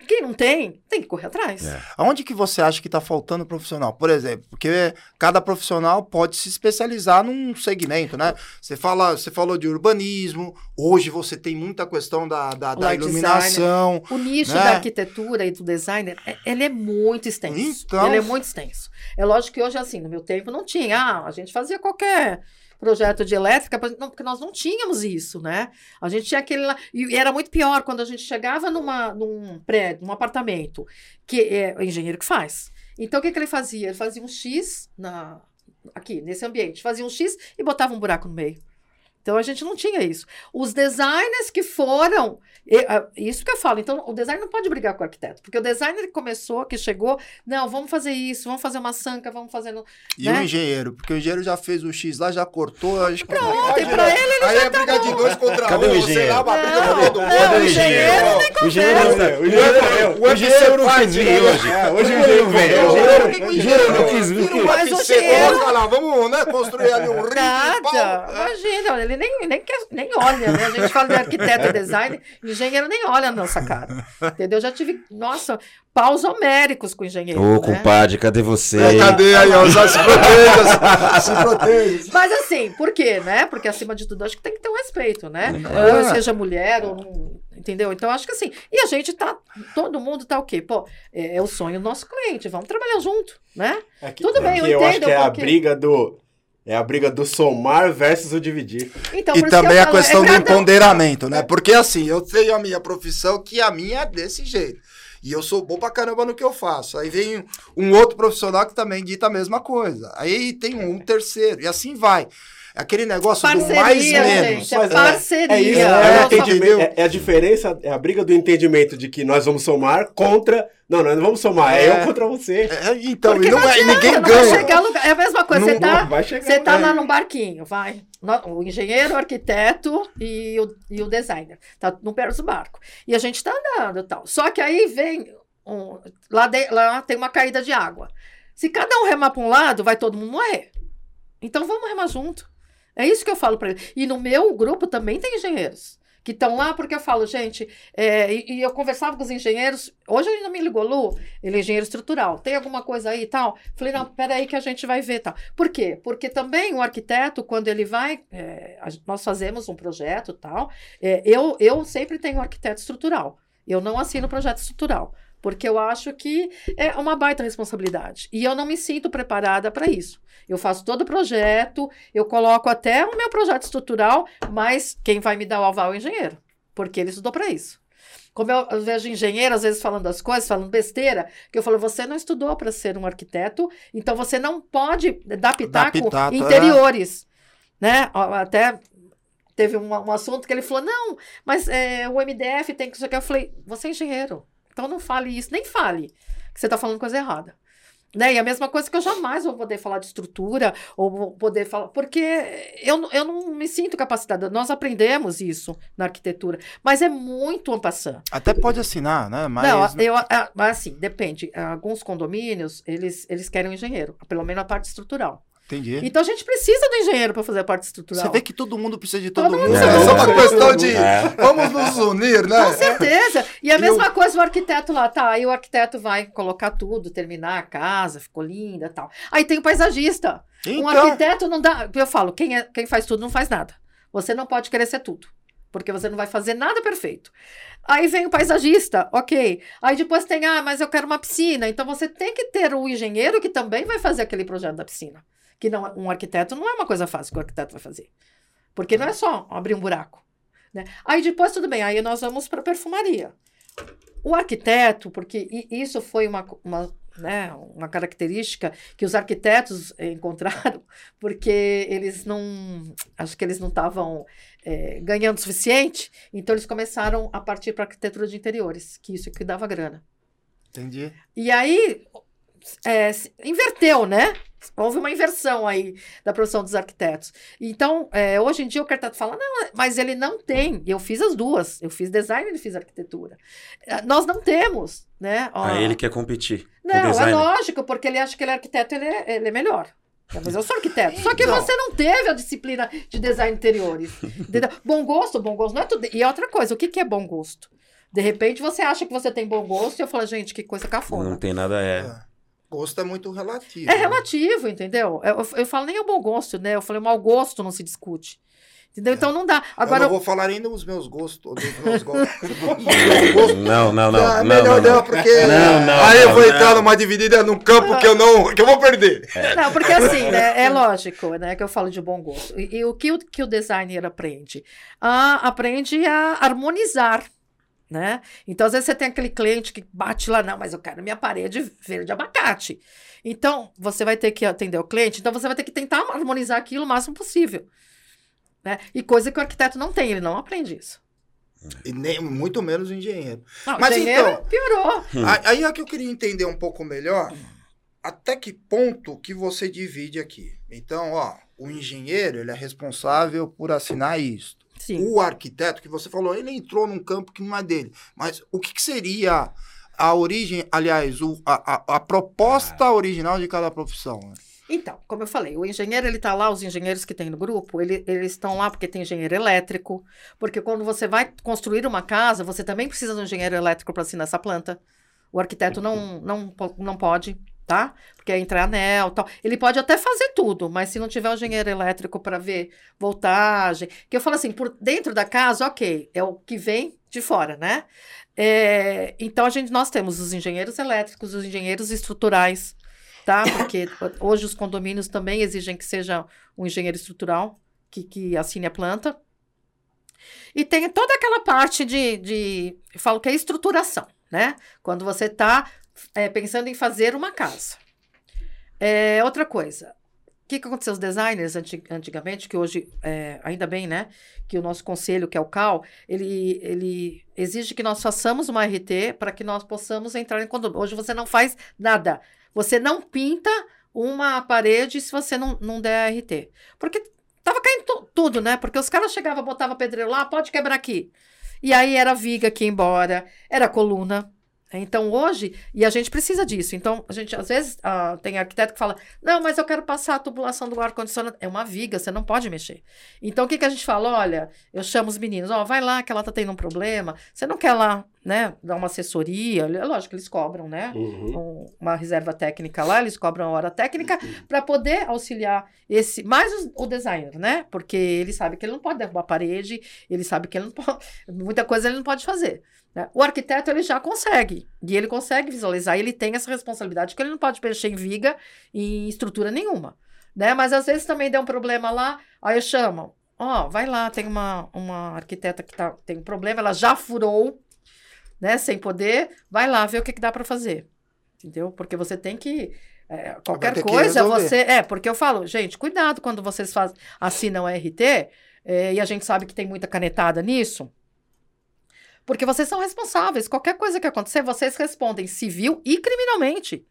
Quem não tem, tem que correr atrás. É. Aonde que você acha que está faltando profissional? Por exemplo, porque cada profissional pode se especializar num segmento, né? Você, fala, você falou de urbanismo, hoje você tem muita questão da, da, da iluminação. O nicho Né? da arquitetura e do designer, é- ele é muito extenso. Então- Ele é muito extenso. É lógico que hoje, assim, no meu tempo não tinha. Ah, a gente fazia qualquer projeto de elétrica, porque nós não tínhamos isso, né? A gente tinha aquele lá. E era muito pior quando a gente chegava numa, num prédio, num apartamento, que é o engenheiro que faz. Então, o que, que ele fazia? Ele fazia um X na, aqui, nesse ambiente. Fazia um X e botava um buraco no meio. Então a gente não tinha isso. Os designers que foram. ah, Isso que eu falo. Então, o designer não pode brigar com o arquiteto. Porque o designer que começou, que chegou, não, vamos fazer isso, vamos fazer uma sanca, vamos fazer. No... E né? o engenheiro? Porque o engenheiro já fez o X lá, já cortou. Acho que... Pronto, e pra ele ele Aí já é briga de dois contra Cadê um, o sei engenheiro? lá, uma briga Não, todo não, mundo. o engenheiro O engenheiro não tá- O engenheiro morreu. O engenheiro não quis vir hoje. É, hoje o engenheiro veio. O engenheiro- eu- o engenheiro não quis vir. Mas o engenheiro- coloca lá, vamos né, construir ali um de Nada, pau. imagina, ele nem, nem, quer, nem olha, né? A gente fala de arquiteto e design, engenheiro nem olha na nossa cara. Entendeu? Já tive, nossa, paus homéricos com engenheiro. Ô, né? compadre, cadê você? É, cadê aí, ó? Já se proteja, se proteja. Mas assim, por quê, né? Porque acima de tudo, acho que tem que ter um respeito, né? É. Ou seja mulher, ou não. Entendeu? Então, acho que assim. E a gente tá. Todo mundo tá o quê? Pô, é, é o sonho do nosso cliente, vamos trabalhar junto, né? Aqui- Tudo bem, eu aqui eu acho entendo que é a porque- briga do. É a briga do somar versus o dividir. Então, E que também a falo, questão é do empoderamento, né? Porque assim, eu tenho a minha profissão, que a minha é desse jeito. E eu sou bom pra caramba no que eu faço. Aí vem um outro profissional que também dita a mesma coisa. Aí tem um terceiro, e assim vai. Aquele negócio do mais Parceria, menos. gente, é Mas é- parceria. É isso, é, é, é a diferença, é a briga do entendimento de que nós vamos somar contra. Não, nós não vamos somar, é, É. eu contra você. É, então, Porque e não, não é, adianta, ninguém não ganha. Vai chegar. É a mesma coisa, Não- você tá, não vai chegar você tá lá num barquinho, vai. O engenheiro, o arquiteto e o, e o designer. Tá no pé do barco. E a gente tá andando e tal. Só que aí vem. um- lá, de- lá tem uma caída de água. Se cada um remar para um lado, vai todo mundo morrer. Então vamos remar junto. É isso que eu falo para ele. E no meu grupo também tem engenheiros que estão lá, porque eu falo, gente, é, e, e, eu conversava com os engenheiros, hoje ele não me ligou, Lu, ele é engenheiro estrutural, tem alguma coisa aí e tal? Falei, não, peraí que a gente vai ver tal. Por quê? Porque também o arquiteto, quando ele vai, é, nós fazemos um projeto tal, é, eu, eu sempre tenho arquiteto estrutural, eu não assino projeto estrutural porque eu acho que é uma baita responsabilidade. E eu não me sinto preparada para isso. Eu faço todo o projeto, eu coloco até o meu projeto estrutural, mas quem vai me dar o aval é o engenheiro, porque ele estudou para isso. Como eu, eu, vejo engenheiro, às vezes, falando as coisas, falando besteira, que eu falo, você não estudou para ser um arquiteto, então você não pode dar pitaco, pitaco é. interiores. É. Né? Até teve um, um, assunto que ele falou, não, mas é, o MDF tem que... Eu falei, você é engenheiro. Então não fale isso, nem fale que você está falando coisa errada. Né? E a mesma coisa que eu jamais vou poder falar de estrutura, ou vou poder falar. Porque eu, eu não me sinto capacitada. Nós aprendemos isso na arquitetura, mas é muito ampassant. Até pode assinar, né? Mas... Não, eu, mas assim, depende. Alguns condomínios, eles, eles querem um engenheiro, pelo menos a parte estrutural. Entendi. Então a gente precisa do engenheiro para fazer a parte estrutural. Você vê que todo mundo precisa de todo, todo mundo. mundo. É, é só uma questão de é. vamos nos unir, né? Com certeza. E a mesma coisa o arquiteto lá, tá? Aí o arquiteto vai colocar tudo, terminar a casa, ficou linda tal. Aí tem o paisagista. Então... Um arquiteto não dá. Eu falo, quem, é, quem faz tudo não faz nada. Você não pode querer ser tudo. Porque você não vai fazer nada perfeito. Aí vem o paisagista, ok. Aí depois tem, ah, mas eu quero uma piscina. Então você tem que ter o engenheiro que também vai fazer aquele projeto da piscina que não, um arquiteto não é uma coisa fácil que o arquiteto vai fazer. Porque não é só abrir um buraco. Né? Aí depois, tudo bem, aí nós vamos para perfumaria. O arquiteto, porque isso foi uma, uma, né, uma característica que os arquitetos encontraram, porque eles não. Acho que eles não estavam é, ganhando o suficiente, então eles começaram a partir para arquitetura de interiores, que isso é que dava grana. Entendi. E aí é, inverteu, né? Houve uma inversão aí da profissão dos arquitetos. Então, é, hoje em dia o arquiteto fala, não, mas ele não tem. Eu fiz as duas. Eu fiz design e fiz arquitetura. É, nós não temos, né? Ó, Aí ele quer competir. Não, é lógico, porque ele acha que ele é arquiteto, ele é, ele é melhor. Mas eu sou arquiteto. Só que então... você não teve a disciplina de design interiores. bom gosto, bom gosto não é tudo. E outra coisa, o que, que é bom gosto? De repente você acha que você tem bom gosto e eu falo, gente, que coisa cafona. Não tem nada, é. É. Gosto é muito relativo. É né? relativo, entendeu? Eu, eu falo nem o bom gosto, né? Eu falei, o mau gosto não se discute. Entendeu? É. Então não dá. Agora, eu não vou falar ainda os meus gostos. Dos meus gostos. não, não, não. Ah, melhor não, não, porque não, não, aí eu vou entrar numa dividida num campo que eu não que eu vou perder. É. Não, porque assim, né, é lógico, né, que eu falo de bom gosto. E, e o que o, que o designer aprende? Ah, aprende a harmonizar né? Então, às vezes, você tem aquele cliente que bate lá, não, mas eu quero minha parede verde abacate. Então, você vai ter que atender o cliente, então você vai ter que tentar harmonizar aquilo o máximo possível. Né? E coisa que o arquiteto não tem, ele não aprende isso. E nem, muito menos o engenheiro. Não, Mas engenheiro então, piorou. Aí é que eu queria entender um pouco melhor até que ponto que você divide aqui. Então, ó, o engenheiro ele é responsável por assinar isso. Sim. O arquiteto que você falou, ele entrou num campo que não é dele. Mas o que, que seria a origem, aliás, o, a, a, a, proposta ah. original de cada profissão? Né? Então, como eu falei, o engenheiro, ele está lá, os engenheiros que tem no grupo, ele, eles estão lá porque tem engenheiro elétrico, porque quando você vai construir uma casa, você também precisa de um engenheiro elétrico para assinar essa planta. O arquiteto não, não, não pode tá? Porque é entrar anel tal. Ele pode até fazer tudo, mas se não tiver um engenheiro elétrico para ver voltagem, que eu falo assim, por dentro da casa, ok, é o que vem de fora, né? É, então a gente, nós temos os engenheiros elétricos, os engenheiros estruturais, tá? Porque hoje os condomínios também exigem que seja um engenheiro estrutural que, que assine a planta. E tem toda aquela parte de, de eu falo que é estruturação, né? Quando você está é, pensando em fazer uma casa. É, outra coisa, o que, que aconteceu? Os designers antigamente, que hoje, é, ainda bem, né? Que o nosso conselho, que é o CAL, ele, ele exige que nós façamos uma RT para que nós possamos entrar em condomínio. Hoje você não faz nada. Você não pinta uma parede se você não, não der RT. Porque tava caindo tudo, né? Porque os caras chegavam, botavam pedreiro lá, pode quebrar aqui. E aí era viga que ia embora, era coluna, Então, hoje, e a gente precisa disso. Então, a gente, às vezes, uh, tem arquiteto que fala: não, mas eu quero passar a tubulação do ar-condicionado. É uma viga, você não pode mexer. Então, o que, que a gente fala? Olha, eu chamo os meninos: ó, oh, vai lá que ela tá tendo um problema. Você não quer lá, né, dar uma assessoria? É lógico que eles cobram, né? Uhum. Um, uma reserva técnica lá, eles cobram a hora técnica uhum. para poder auxiliar esse. Mais o, o, designer, né? Porque ele sabe que ele não pode derrubar a parede, ele sabe que ele não pode. Muita coisa ele não pode fazer. Né? O arquiteto ele já consegue, e ele consegue visualizar, ele tem essa responsabilidade, que ele não pode mexer em viga em estrutura nenhuma. Né? Mas às vezes também dá um problema lá, aí eu chamo, ó, oh, vai lá, tem uma, uma arquiteta que tá, tem um problema, ela já furou, né, sem poder, vai lá ver o que, que dá para fazer. Entendeu? Porque você tem que é, qualquer coisa você. É, porque eu falo, gente, cuidado quando vocês faz, assinam RT, é, e a gente sabe que tem muita canetada nisso. Porque vocês são responsáveis. Qualquer coisa que acontecer, vocês respondem civil e criminalmente.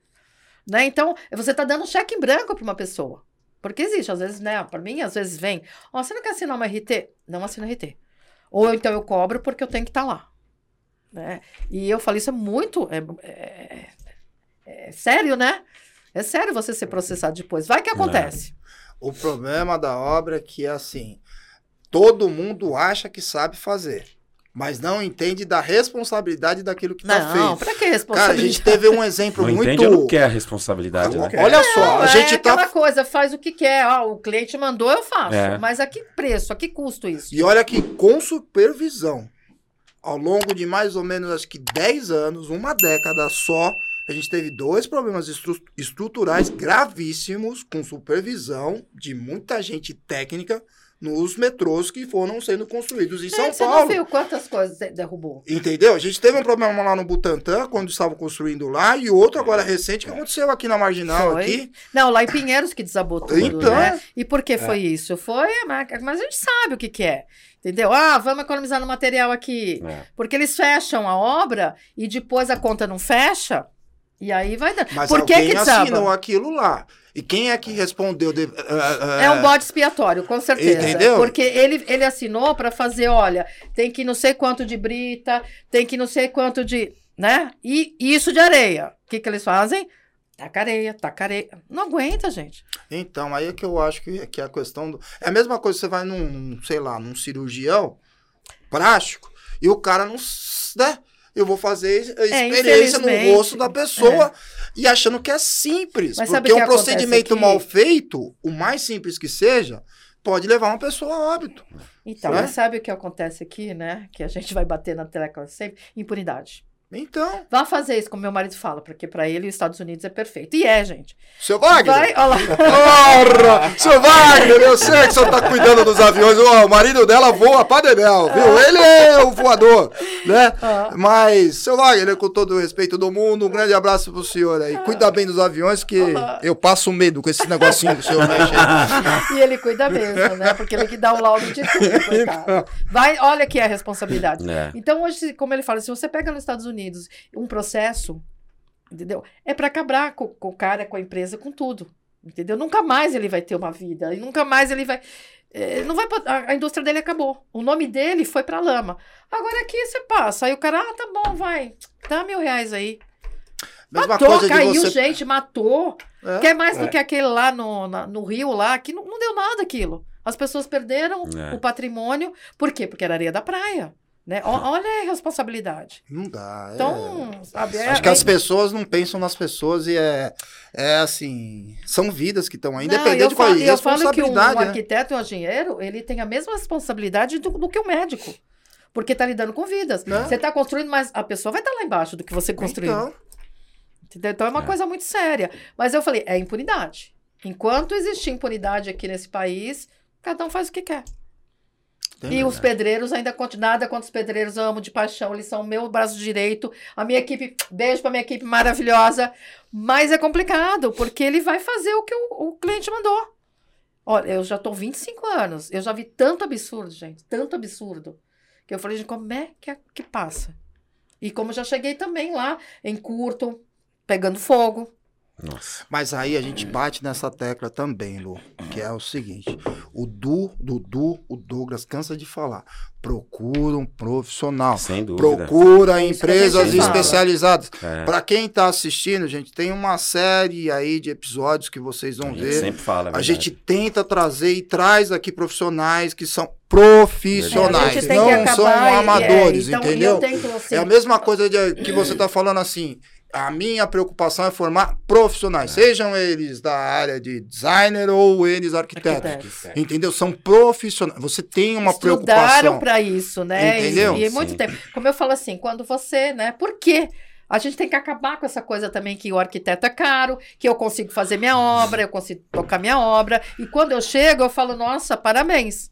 Né? Então, você está dando um cheque em branco para uma pessoa. Porque existe, às vezes, né? Para mim, às vezes vem, ó, oh, você não quer assinar uma RT? Não assina RT. Ou então eu cobro porque eu tenho que estar tá lá. Né? E eu falo, isso é muito. É, é, é, é, sério, né? É sério você ser processado depois. Vai que acontece. O problema da obra é que é assim: todo mundo acha que sabe fazer mas não entende da responsabilidade daquilo que está feito. Não, para que responsabilidade? Cara, a gente teve um exemplo não muito. Entende, não quer a responsabilidade, né? Olha só, não, a gente é tá. aquela coisa, faz o que quer. Ah, o cliente mandou, eu faço. É. Mas a que preço, a que custo isso? E olha que com supervisão, ao longo de mais ou menos acho que 10 anos, uma década só, a gente teve dois problemas estru estruturais gravíssimos com supervisão de muita gente técnica nos metrôs que foram sendo construídos em é, São você Paulo. Você não viu quantas coisas derrubou? Entendeu? A gente teve um problema lá no Butantã, quando estavam construindo lá, e outro agora recente que aconteceu aqui na Marginal. Foi. Aqui. Não, lá em Pinheiros que desabou tudo, então, né? E por que é. foi isso? Foi mas a gente sabe o que, que é. Entendeu? Ah, vamos economizar no material aqui. É. Porque eles fecham a obra e depois a conta não fecha. E aí vai dar. Mas Por que alguém que assinou aquilo lá. E quem é que respondeu? De, uh, uh, é um bode expiatório, com certeza. Entendeu? Porque ele, ele assinou para fazer, olha, tem que não sei quanto de brita, tem que não sei quanto de. né? E isso de areia. O que, que eles fazem? Taca areia, taca areia. Não aguenta, gente. Então, aí é que eu acho que, que é a questão do. É a mesma coisa, você vai num, num sei lá, num cirurgião prático e o cara não. Né? Eu vou fazer é, experiência no rosto da pessoa. É e achando que é simples. Mas porque um procedimento mal feito, o mais simples que seja, pode levar uma pessoa a óbito. Então, né? sabe o que acontece aqui, né? Que a gente vai bater na tecla sempre? Impunidade. Então. Vá fazer isso, como meu marido fala, porque para ele os Estados Unidos é perfeito. E é, gente. Seu Wagner! Vai, olha lá. Porra! Seu Wagner, eu sei que o senhor tá cuidando dos aviões. Oh, o marido dela voa pra Dedel, viu? Ele é o voador, né? Ah. Mas, seu Wagner, com todo o respeito do mundo, um grande abraço pro senhor aí. Cuida bem dos aviões, que eu passo medo com esse negocinho que o senhor mexe. e ele cuida mesmo, né? Porque ele que dá o laudo de tudo, coitado. Vai, olha que é a responsabilidade. É. Então, hoje, como ele fala, se você pega nos Estados Unidos, Unidos, um processo, entendeu? É para acabar com, com, o cara, com a empresa, com tudo, entendeu? Nunca mais ele vai ter uma vida e nunca mais ele vai. É, não vai a, a, indústria dele acabou. O nome dele foi para lama. Agora aqui você passa. Aí o cara, ah, tá bom, vai. Dá mil reais aí. Mesma matou, caiu você... gente, matou. É, Quer mais é. do que aquele lá no, na, no Rio, lá, que não, não deu nada aquilo. As pessoas perderam é. o patrimônio. Por quê? Porque era areia da praia. Né? Olha a responsabilidade. Não dá. Então, é... sabe, é, Acho que as pessoas não pensam nas pessoas e é, é assim, são vidas que estão aí, independente de qual é Eu falo que um, um né? arquiteto e um engenheiro, ele tem a mesma responsabilidade do, do que o médico. Porque está lidando com vidas. Não. Você está construindo, mas a pessoa vai estar tá lá embaixo do que você construiu. Então, então é uma é. coisa muito séria. Mas eu falei, é impunidade. Enquanto existir impunidade aqui nesse país, cada um faz o que quer. E os pedreiros ainda continuam. Nada contra os pedreiros, amo de paixão, eles são o meu braço direito. A minha equipe, beijo pra minha equipe maravilhosa. Mas é complicado, porque ele vai fazer o que o, o cliente mandou. Olha, eu já tô 25 anos, eu já vi tanto absurdo, gente, tanto absurdo. Que eu falei, gente, como é que, é, que passa? E como já cheguei também lá, em curto, pegando fogo, Nossa. Mas aí a gente bate nessa tecla também, Lu, que é o seguinte: o Du, Dudu, o Douglas cansa de falar. Procura um profissional. Sem dúvida. Procura É isso a empresas especializadas. É, Pra quem tá assistindo, gente, tem uma série aí de episódios que vocês a vão gente ver. sempre fala. é A verdade. gente tenta trazer e traz aqui profissionais que são É, a profissionais, tem não são e- é, amadores, então, e entendeu? eu tento, assim, É a mesma coisa de- que você está falando assim. A minha preocupação é formar profissionais, sejam eles da área de designer ou eles arquitetos. arquitetos. Entendeu? São profissionais. Você tem uma Estudaram preocupação. para isso, né? E- Entendeu? E, muito Sim. tempo. Como eu falo assim, quando você, né? Por quê? A gente tem que acabar com essa coisa também que o arquiteto é caro, que eu consigo fazer minha obra, eu consigo tocar minha obra. E quando eu chego, eu falo, nossa, parabéns.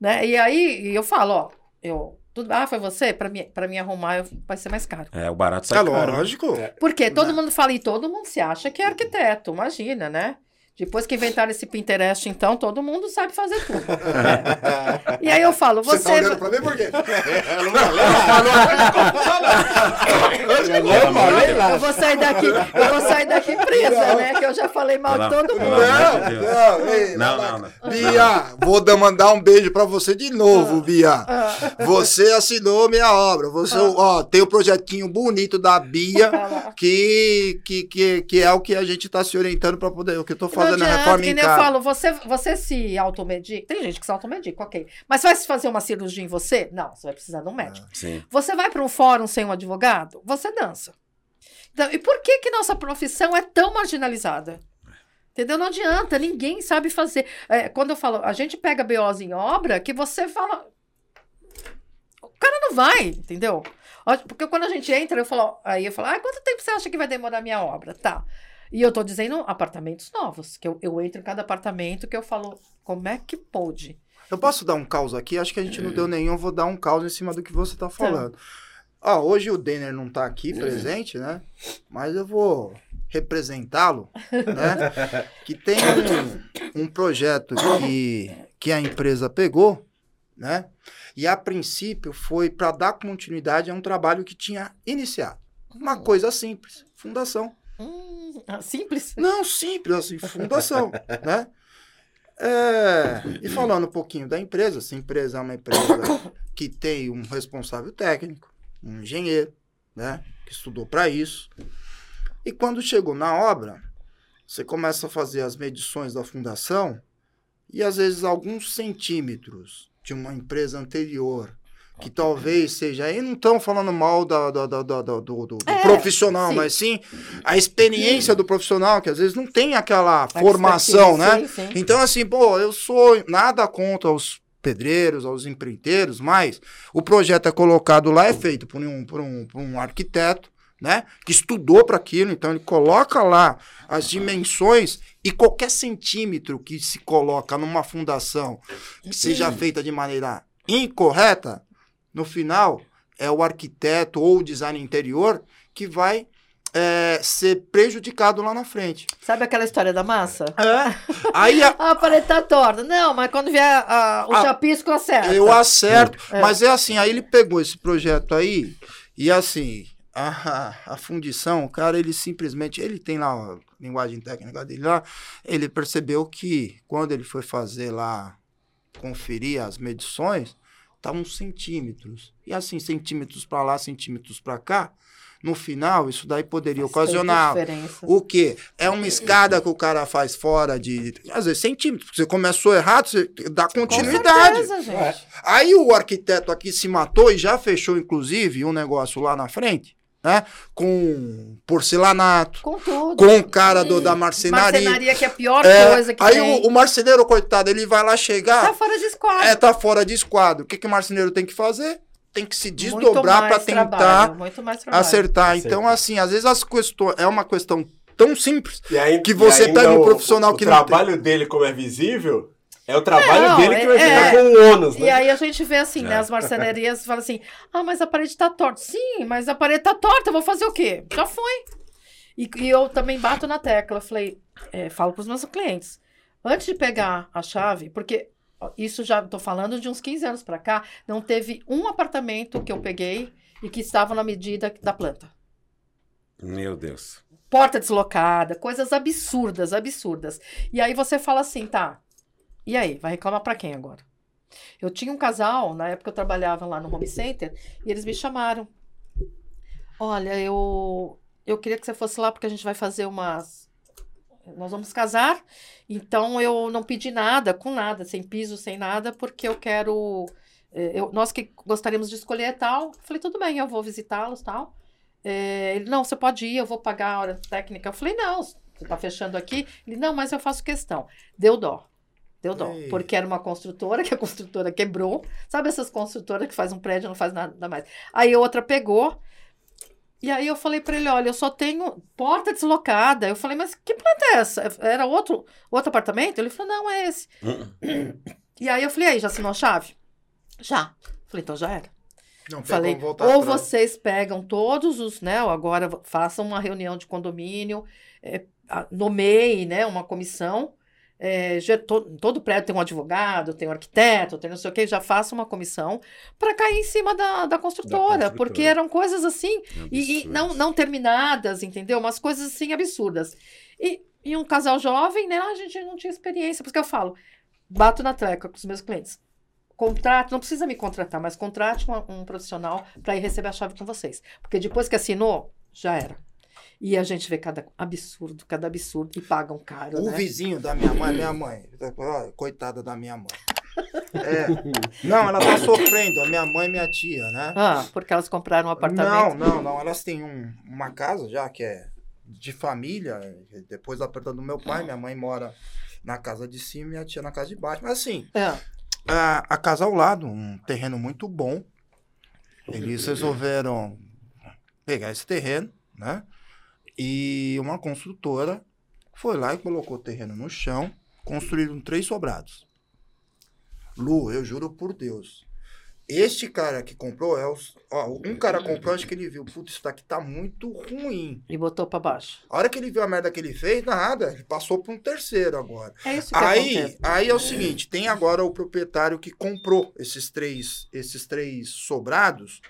Né? E aí eu falo, ó, eu. Tudo, ah, foi você? Para mim, pra mim arrumar eu- vai ser mais caro. É, o barato sai É caro. lógico. Porque todo Né? mundo fala e todo mundo se acha que é arquiteto, imagina, né? Depois que inventaram esse Pinterest, então, todo mundo sabe fazer tudo. É. E aí eu falo, você. tá olhando pra mim por quê? Eu falei lá. Eu vou sair daqui, eu vou sair daqui presa, né? Que eu já falei mal de todo mundo. não, Não, não, não. Bia, vou dar- mandar um beijo pra você de novo, Bia. Ah, Você assinou minha obra. Você, ó, tem o projetinho bonito da Bia, que, que, que, que é o que a gente tá se orientando pra poder. O que eu tô Não fazendo a reforma que em nem eu casa. falo, você, você se automedica. Tem gente que se automedica, ok. Mas vai se fazer uma cirurgia em você? Não, você vai precisar de um médico. Sim. Você vai para um fórum sem um advogado? Você dança. Então, e por que que nossa profissão é tão marginalizada? Entendeu? Não adianta, ninguém sabe fazer. É, quando eu falo, a gente pega BOs em obra, que você fala. O cara não vai, entendeu? Porque quando a gente entra, eu falo, aí eu falo, ah, quanto tempo você acha que vai demorar a minha obra? Tá. E eu tô dizendo apartamentos novos, que eu, eu entro em cada apartamento que eu falo, como é que pôde? Eu posso dar um caos aqui? Acho que a gente não deu nenhum, vou dar um caos em cima do que você tá falando. Ó, hoje o Denner não tá aqui presente, né? Mas eu vou representá-lo, né? Que tem um, um projeto que, que a empresa pegou, né? E a princípio foi para dar continuidade a um trabalho que tinha iniciado. Uma coisa simples, fundação. Hum, ah, simples. Não, simples assim, fundação, né? É, e falando um pouquinho da empresa, essa empresa é uma empresa que tem um responsável técnico, um engenheiro, né? Que estudou para isso. E quando chegou na obra, você começa a fazer as medições da fundação e às vezes alguns centímetros de uma empresa anterior, que talvez seja. Aí não estão falando mal da, da- da- da- do, do- É, profissional, sim. mas sim a experiência do profissional, que às vezes não tem aquela A formação, né? sim, sim. Então, assim, pô, eu sou nada contra os pedreiros, aos empreiteiros, mas o projeto é colocado lá, é feito por um, por um, por um arquiteto, né? Que estudou para aquilo, então ele coloca lá as dimensões e qualquer centímetro que se coloca numa fundação que seja feita de maneira incorreta, no final é o arquiteto ou o design interior que vai é, ser prejudicado lá na frente. Sabe aquela história da massa? Aí a- Ah, a parede tá torta. Não, mas quando vier ah, o Ah, chapisco, acerta. Eu acerto, É. mas é assim, aí ele pegou esse projeto aí e assim, a, a fundição, o cara, ele simplesmente, ele tem lá a linguagem técnica dele lá, ele percebeu que quando ele foi fazer lá, conferir as medições, tá uns centímetros. E assim, centímetros para lá, centímetros para cá, no final, isso daí poderia ocasionar o quê? É uma escada que o cara faz fora de, às vezes, centímetros. Você começou errado, você dá Com continuidade. certeza, gente. Aí o arquiteto aqui se matou e já fechou, inclusive, um negócio lá na frente, né? Com porcelanato, Com tudo. com o cara do, da marcenaria. Marcenaria, que é a pior É, coisa que aí tem. o, o marceneiro, coitado, ele vai lá chegar, Tá fora de esquadro. é, tá fora de esquadro. O que, que o marceneiro tem que fazer? Tem que se desdobrar para tentar trabalho, muito mais trabalho. acertar. Então, assim, às vezes as questões é uma questão tão simples E aí, Que e você ainda pega um o- profissional o que não trabalho dele, como é visível, é o trabalho Não, dele que vai é- ficar com o ônus, E né? aí a gente vê assim, né? É. As marcenarias falam assim: ah, mas a parede tá torta. Sim, mas a parede tá torta, eu vou fazer o quê? Já foi. E, e eu também bato na tecla. Falei, é, falo pros meus clientes. Antes de pegar a chave, porque isso já tô falando de uns 15 anos pra cá, não teve um apartamento que eu peguei e que estava na medida da planta. Meu Deus. porta deslocada, coisas absurdas, absurdas. E aí você fala assim, tá, e aí, vai reclamar para quem agora? Eu tinha um casal, na época eu trabalhava lá no home center, e eles me chamaram. Olha, eu, eu queria que você fosse lá porque a gente vai fazer umas. Nós vamos casar, então eu não pedi nada, com nada, sem piso, sem nada, porque eu quero. Eh, eu, nós que gostaríamos de escolher tal. Falei, tudo bem, eu vou visitá-los tal. É, ele, não, você pode ir, eu vou pagar a hora técnica. Eu falei, não, você está fechando aqui. Ele, não, mas eu faço questão. Deu dó. Deu dó. Ei. Porque era uma construtora, que a construtora quebrou. Sabe essas construtoras que faz um prédio e não faz nada mais? Aí outra pegou. E aí eu falei para ele, olha, eu só tenho porta deslocada. Eu falei, mas que planta é essa? Era outro, outro apartamento? Ele falou, não, é esse. Uh-uh. E aí eu falei, aí, já assinou a chave? Já. Falei, então já era. Não falei, ou pra... vocês pegam todos os, né, agora façam uma reunião de condomínio, é, nomeiem, né, uma comissão, é, já, to, todo prédio tem um advogado, tem um arquiteto, tem não sei o que, já faça uma comissão para cair em cima da, da, construtora, da, construtora, porque eram coisas assim, e, e, não, não terminadas, entendeu? Umas coisas assim absurdas. E, e um casal jovem, né? A gente não tinha experiência, porque eu falo, bato na treca com os meus clientes. Contrate, não precisa me contratar, mas contrate um, um profissional para ir receber a chave com vocês. Porque depois que assinou, já era. E a gente vê cada absurdo, cada absurdo, e pagam caro. O né? vizinho da minha mãe, minha mãe, coitada da minha mãe. É, não, ela tá sofrendo, a minha mãe e minha tia, né? Ah, porque elas compraram um apartamento? Não, não, não. Elas têm um, uma casa já que é de família. Depois da perda do meu pai, minha mãe mora na casa de cima e minha tia na casa de baixo. Mas assim, é. a, a casa ao lado, um terreno muito bom. Eles resolveram pegar esse terreno, né? E uma construtora foi lá e colocou o terreno no chão, construíram três sobrados. Lu, eu juro por Deus. Este cara que comprou é os. Ó, um cara comprou, acho que ele viu, putz, isso daqui tá muito ruim. E botou para baixo. A hora que ele viu a merda que ele fez, nada, ele passou para um terceiro agora. É isso que aí, acontece. aí é o seguinte, tem agora o proprietário que comprou esses três, esses três sobrados.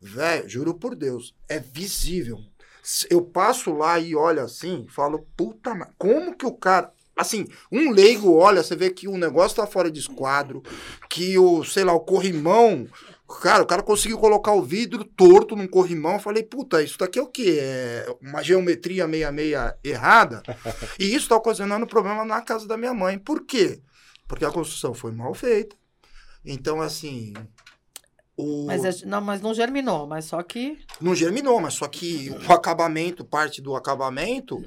Velho, juro por Deus, é visível eu passo lá e olho assim, falo, puta, como que o cara. Assim, um leigo olha, você vê que o negócio tá fora de esquadro, que o, sei lá, o corrimão. Cara, o cara conseguiu colocar o vidro torto num corrimão. Eu falei, puta, isso daqui é o quê? É uma geometria meia-meia errada? e isso tá ocasionando problema na casa da minha mãe. Por quê? Porque a construção foi mal feita. Então, assim, o... Mas, é, não, mas não germinou, mas só que. Não germinou, mas só que o acabamento, parte do acabamento,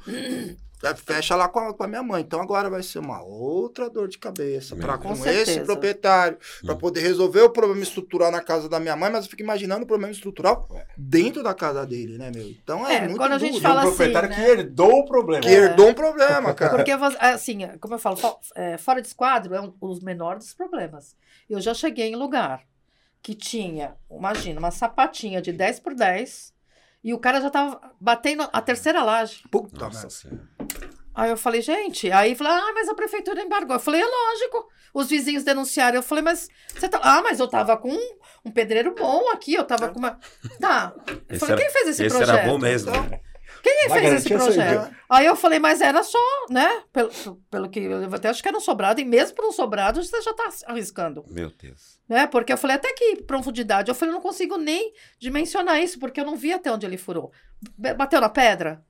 fecha lá com a, com a, minha mãe. Então agora vai ser uma outra dor de cabeça para com, com esse proprietário, para poder resolver o problema estrutural na casa da minha mãe, mas eu fico imaginando o problema estrutural dentro da casa dele, né, meu? Então é, é muito quando a gente duro. fala um proprietário assim, que né? herdou o problema. Que herdou um problema, cara. Porque, assim, como eu falo, é, fora de esquadro é um, os menores dos problemas. Eu já cheguei em lugar que tinha, imagina, uma sapatinha de 10 por 10 e o cara já tava batendo a terceira laje. Puta Nossa Aí eu falei, gente, aí falei, ah, mas a prefeitura embargou. Eu falei, é lógico. Os vizinhos denunciaram. Eu falei, mas você tá. Ah, mas eu tava com um, um pedreiro bom aqui, eu tava com uma. Tá. Eu esse falei, era, quem fez esse, esse projeto? Esse era bom mesmo. Então, quem fez esse projeto? Aí eu falei, mas era só, né? Pelo, pelo que eu até acho que era um sobrado, e mesmo para um sobrado você já está arriscando. Meu Deus. Né? Porque eu falei, até que profundidade. Eu falei, eu não consigo nem dimensionar isso, porque eu não vi até onde ele furou. Bateu na pedra?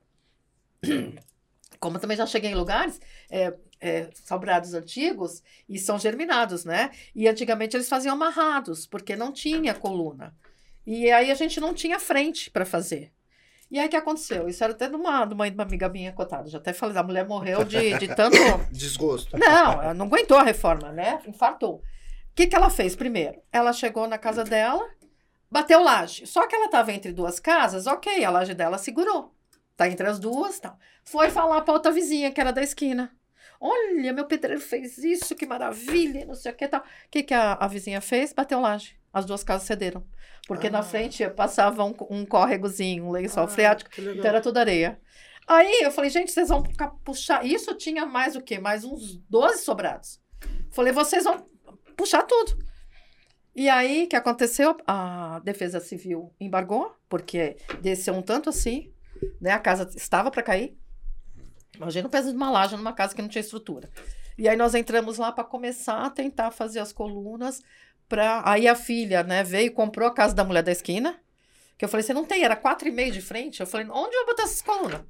Como também já cheguei em lugares, é, é, sobrados antigos, e são germinados, né? E antigamente eles faziam amarrados, porque não tinha coluna. E aí a gente não tinha frente para fazer. E aí o que aconteceu? Isso era até de uma, de uma, uma amiga minha cotada. Já até falei, a mulher morreu de, de tanto. Desgosto. Não, ela não aguentou a reforma, né? Infartou. O que, que ela fez primeiro? Ela chegou na casa dela, bateu laje. Só que ela estava entre duas casas, ok, a laje dela segurou. Tá entre as duas, tal. Foi falar para outra vizinha, que era da esquina. Olha, meu pedreiro fez isso, que maravilha, não sei o que tal. O que, que a, a vizinha fez? Bateu laje. As duas casas cederam. Porque ah. na frente passava um, um córregozinho, um lençol ah, freático, então era tudo areia. Aí eu falei, gente, vocês vão puxar. Isso tinha mais o quê? Mais uns 12 sobrados. Falei, vocês vão puxar tudo. E aí, o que aconteceu? A Defesa Civil embargou, porque desceu um tanto assim. né? A casa estava para cair. Imagina o peso de uma laje numa casa que não tinha estrutura. E aí nós entramos lá para começar a tentar fazer as colunas para aí a filha, né, veio comprou a casa da mulher da esquina. Que eu falei, você não tem, era quatro e meio de frente. Eu falei, onde eu vou botar essas colunas?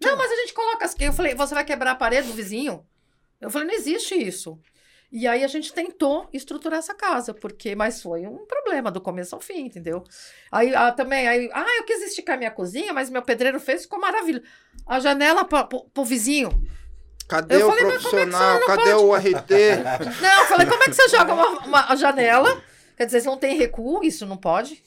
Não, mas a gente coloca as. Eu falei, você vai quebrar a parede do vizinho? Eu falei, não existe isso. E aí a gente tentou estruturar essa casa, porque mas foi um problema do começo ao fim, entendeu? Aí ah, também, aí, ah, eu quis esticar minha cozinha, mas meu pedreiro fez, ficou maravilha. A janela para o vizinho. Cadê eu o falei, é profissional? Cadê pode? o RT? Não, eu falei, como é que você joga uma, uma janela? Quer dizer, você não tem recuo, isso não pode.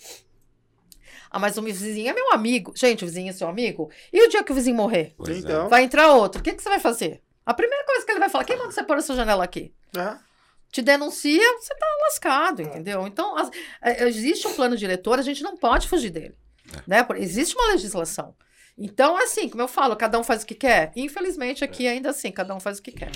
Ah, mas o vizinho é meu amigo. Gente, o vizinho é seu amigo. E o dia que o vizinho morrer? Pois então. Vai entrar outro. O que, que você vai fazer? A primeira coisa que ele vai falar, quem manda você pôr essa janela aqui? É. Te denuncia, você tá lascado, entendeu? Então, as, é, existe um plano diretor, a gente não pode fugir dele. É. Né? Existe uma legislação. Então, assim, como eu falo, cada um faz o que quer. Infelizmente, aqui ainda assim, cada um faz o que quer.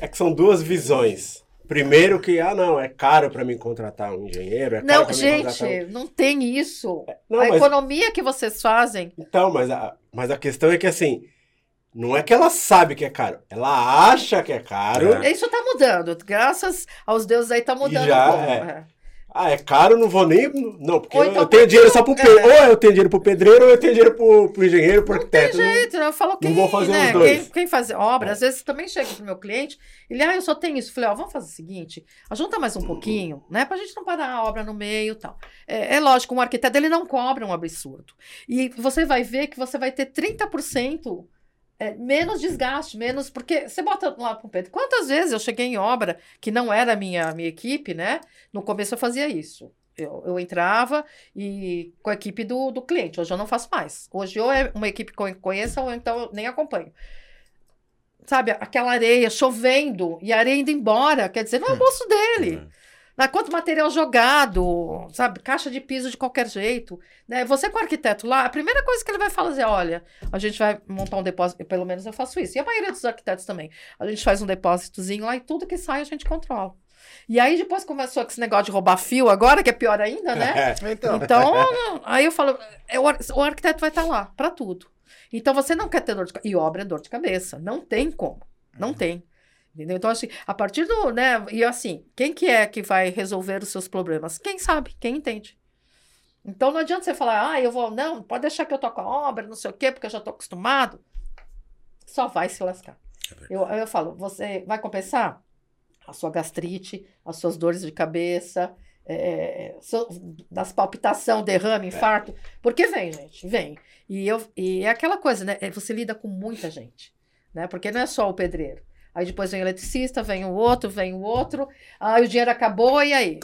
É que são duas visões. Primeiro que, ah, não, é caro para mim contratar um engenheiro. É não, gente, um... não tem isso. É, não, a mas... economia que vocês fazem. Então, mas a, mas a questão é que, assim, não é que ela sabe que é caro, ela acha que é caro. É. Isso tá mudando. Graças aos deuses aí tá mudando. Já, um é. Ah, é caro, não vou nem. Não, porque então, eu tenho dinheiro só pro é. Ou eu tenho dinheiro pro pedreiro, ou eu tenho dinheiro pro, pro engenheiro, pro arquiteto. Não tem jeito, não, eu falo quem, não vou fazer né, os dois. Quem, quem faz obra, é. às vezes também chega pro meu cliente, ele, ah, eu só tenho isso. Eu falei, ó, vamos fazer o seguinte, ajunta mais um pouquinho, né, pra gente não parar a obra no meio e tal. É, é lógico, um arquiteto, ele não cobra um absurdo. E você vai ver que você vai ter 30% é, menos desgaste, menos. Porque você bota lá para o Pedro. Quantas vezes eu cheguei em obra que não era a minha, minha equipe, né? No começo eu fazia isso. Eu, eu entrava e com a equipe do, do cliente. Hoje eu não faço mais. Hoje ou é uma equipe que eu conheço ou então eu nem acompanho. Sabe, aquela areia chovendo e a areia indo embora. Quer dizer, não é o bolso dele. Uhum. Né? Quanto material jogado, sabe? Caixa de piso de qualquer jeito. Né? Você com o arquiteto lá, a primeira coisa que ele vai fazer é, olha, a gente vai montar um depósito, pelo menos eu faço isso. E a maioria dos arquitetos também. A gente faz um depósitozinho lá e tudo que sai a gente controla. E aí depois começou com esse negócio de roubar fio agora, que é pior ainda, né? então. então, aí eu falo, é, o arquiteto vai estar lá para tudo. Então você não quer ter dor de cabeça. E obra é dor de cabeça. Não tem como. Não uhum. tem. Entendeu? Então, assim, a partir do, né, e assim, quem que é que vai resolver os seus problemas? Quem sabe, quem entende. Então, não adianta você falar, ah, eu vou, não, pode deixar que eu toco a obra, não sei o quê, porque eu já estou acostumado. Só vai se lascar. É eu, eu falo, você vai compensar a sua gastrite, as suas dores de cabeça, é, so, das palpitação, derrame, infarto, porque vem, gente, vem. E, eu, e é aquela coisa, né, é, você lida com muita gente, né, porque não é só o pedreiro. Aí depois vem o eletricista, vem o outro, vem o outro. Aí o dinheiro acabou, e aí?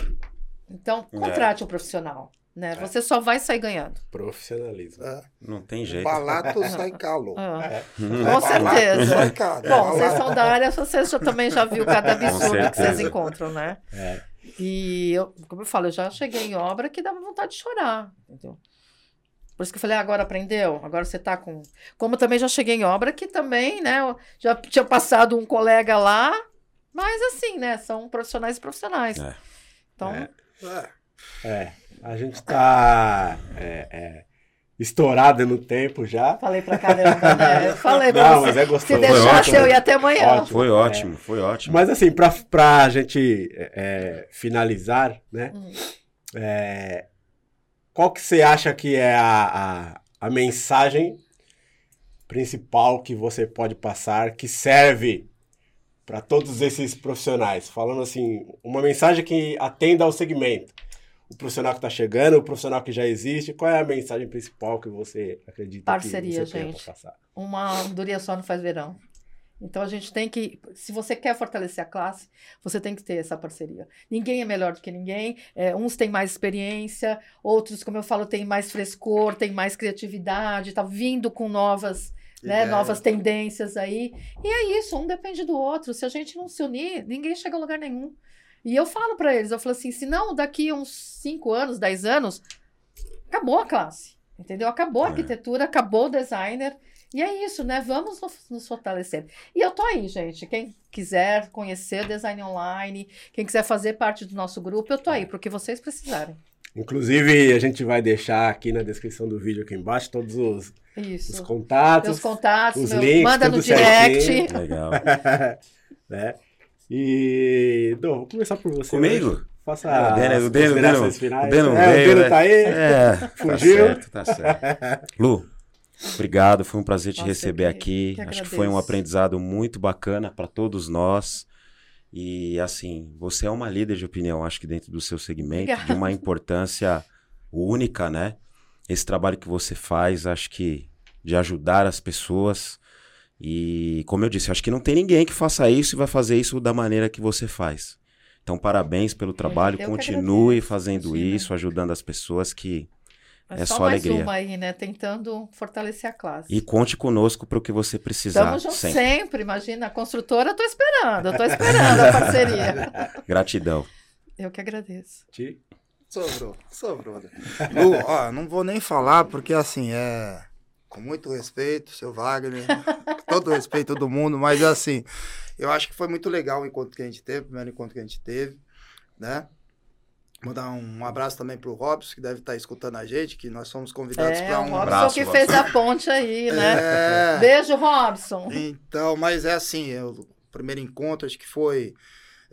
Então, é. contrate é. um profissional. Né? É. Você só vai sair ganhando. Profissionalismo. É. Não tem jeito. Balato sai calo. Ah. É. Com certeza. Sai caro. Bom, vocês são da área, vocês já, também já viu cada absurdo que vocês encontram, né? É. E, eu, como eu falo, eu já cheguei em obra que dava vontade de chorar. Entendeu? Por isso que eu falei, ah, agora aprendeu, agora você está com. Como também já cheguei em obra que também, né? Já tinha passado um colega lá, mas assim, né? São profissionais e profissionais. É. Então. É. é. A gente está é, é, estourada no tempo já. Falei pra caramba, né? Eu falei pra Não, você. mas é gostoso. Se deixasse, eu ia até amanhã. Ótimo, foi ótimo, é. foi ótimo. Mas assim, pra, pra gente é, finalizar, né? Hum. É, qual que você acha que é a, a, a mensagem principal que você pode passar que serve para todos esses profissionais? Falando assim, uma mensagem que atenda ao segmento. O profissional que está chegando, o profissional que já existe, qual é a mensagem principal que você acredita Parceria, que você gente. passar? Uma andorinha só não faz verão. Então a gente tem que, se você quer fortalecer a classe, você tem que ter essa parceria. Ninguém é melhor do que ninguém. É, uns têm mais experiência, outros, como eu falo, têm mais frescor, têm mais criatividade, tá vindo com novas, né, novas tendências aí. E é isso, um depende do outro. Se a gente não se unir, ninguém chega a lugar nenhum. E eu falo para eles, eu falo assim, se não daqui uns 5 anos, 10 anos, acabou a classe. Entendeu? Acabou a é. arquitetura, acabou o designer. E é isso, né? Vamos nos fortalecer. E eu tô aí, gente. Quem quiser conhecer design online, quem quiser fazer parte do nosso grupo, eu tô aí, porque vocês precisarem. Inclusive, a gente vai deixar aqui na descrição do vídeo aqui embaixo todos os, os contatos. Os contatos, os meu, links, manda no direct. Certinho. Legal. né? E. Dô, vou começar por você. Comigo? Hoje. Faça o Deno, o Deno, o Deno, finais. o Deno é, veio, o Deno né? tá aí. É, Fugiu. Tá certo, tá certo. Lu, obrigado, foi um prazer te Nossa, receber aqui. Acho que foi um aprendizado muito bacana para todos nós. E assim, você é uma líder de opinião, acho que dentro do seu segmento, Obrigada. de uma importância única, né? Esse trabalho que você faz, acho que de ajudar as pessoas. E como eu disse, acho que não tem ninguém que faça isso e vai fazer isso da maneira que você faz. Então, parabéns pelo trabalho, eu continue fazendo imagina. isso, ajudando as pessoas que É, É só, só mais alegria. uma aí, né? Tentando fortalecer a classe. e conte conosco para o que você precisar Estamos juntos sempre. sempre. imagina. A construtora, eu tô esperando, eu tô esperando a parceria. Gratidão. Eu que agradeço. Ti- Sobrou, sobrou. Lu, ó, não vou nem falar, porque assim, é. Com muito respeito, seu Wagner, todo respeito a todo mundo, mas assim, eu acho que foi muito legal o encontro que a gente teve, o primeiro encontro que a gente teve, né? Mandar um abraço também pro Robson, que deve estar escutando a gente, que nós fomos convidados É, para o um Robson abraço, que Robson. fez a ponte aí, né? É. Beijo, Robson. Então, mas é assim, eu- o primeiro encontro acho que foi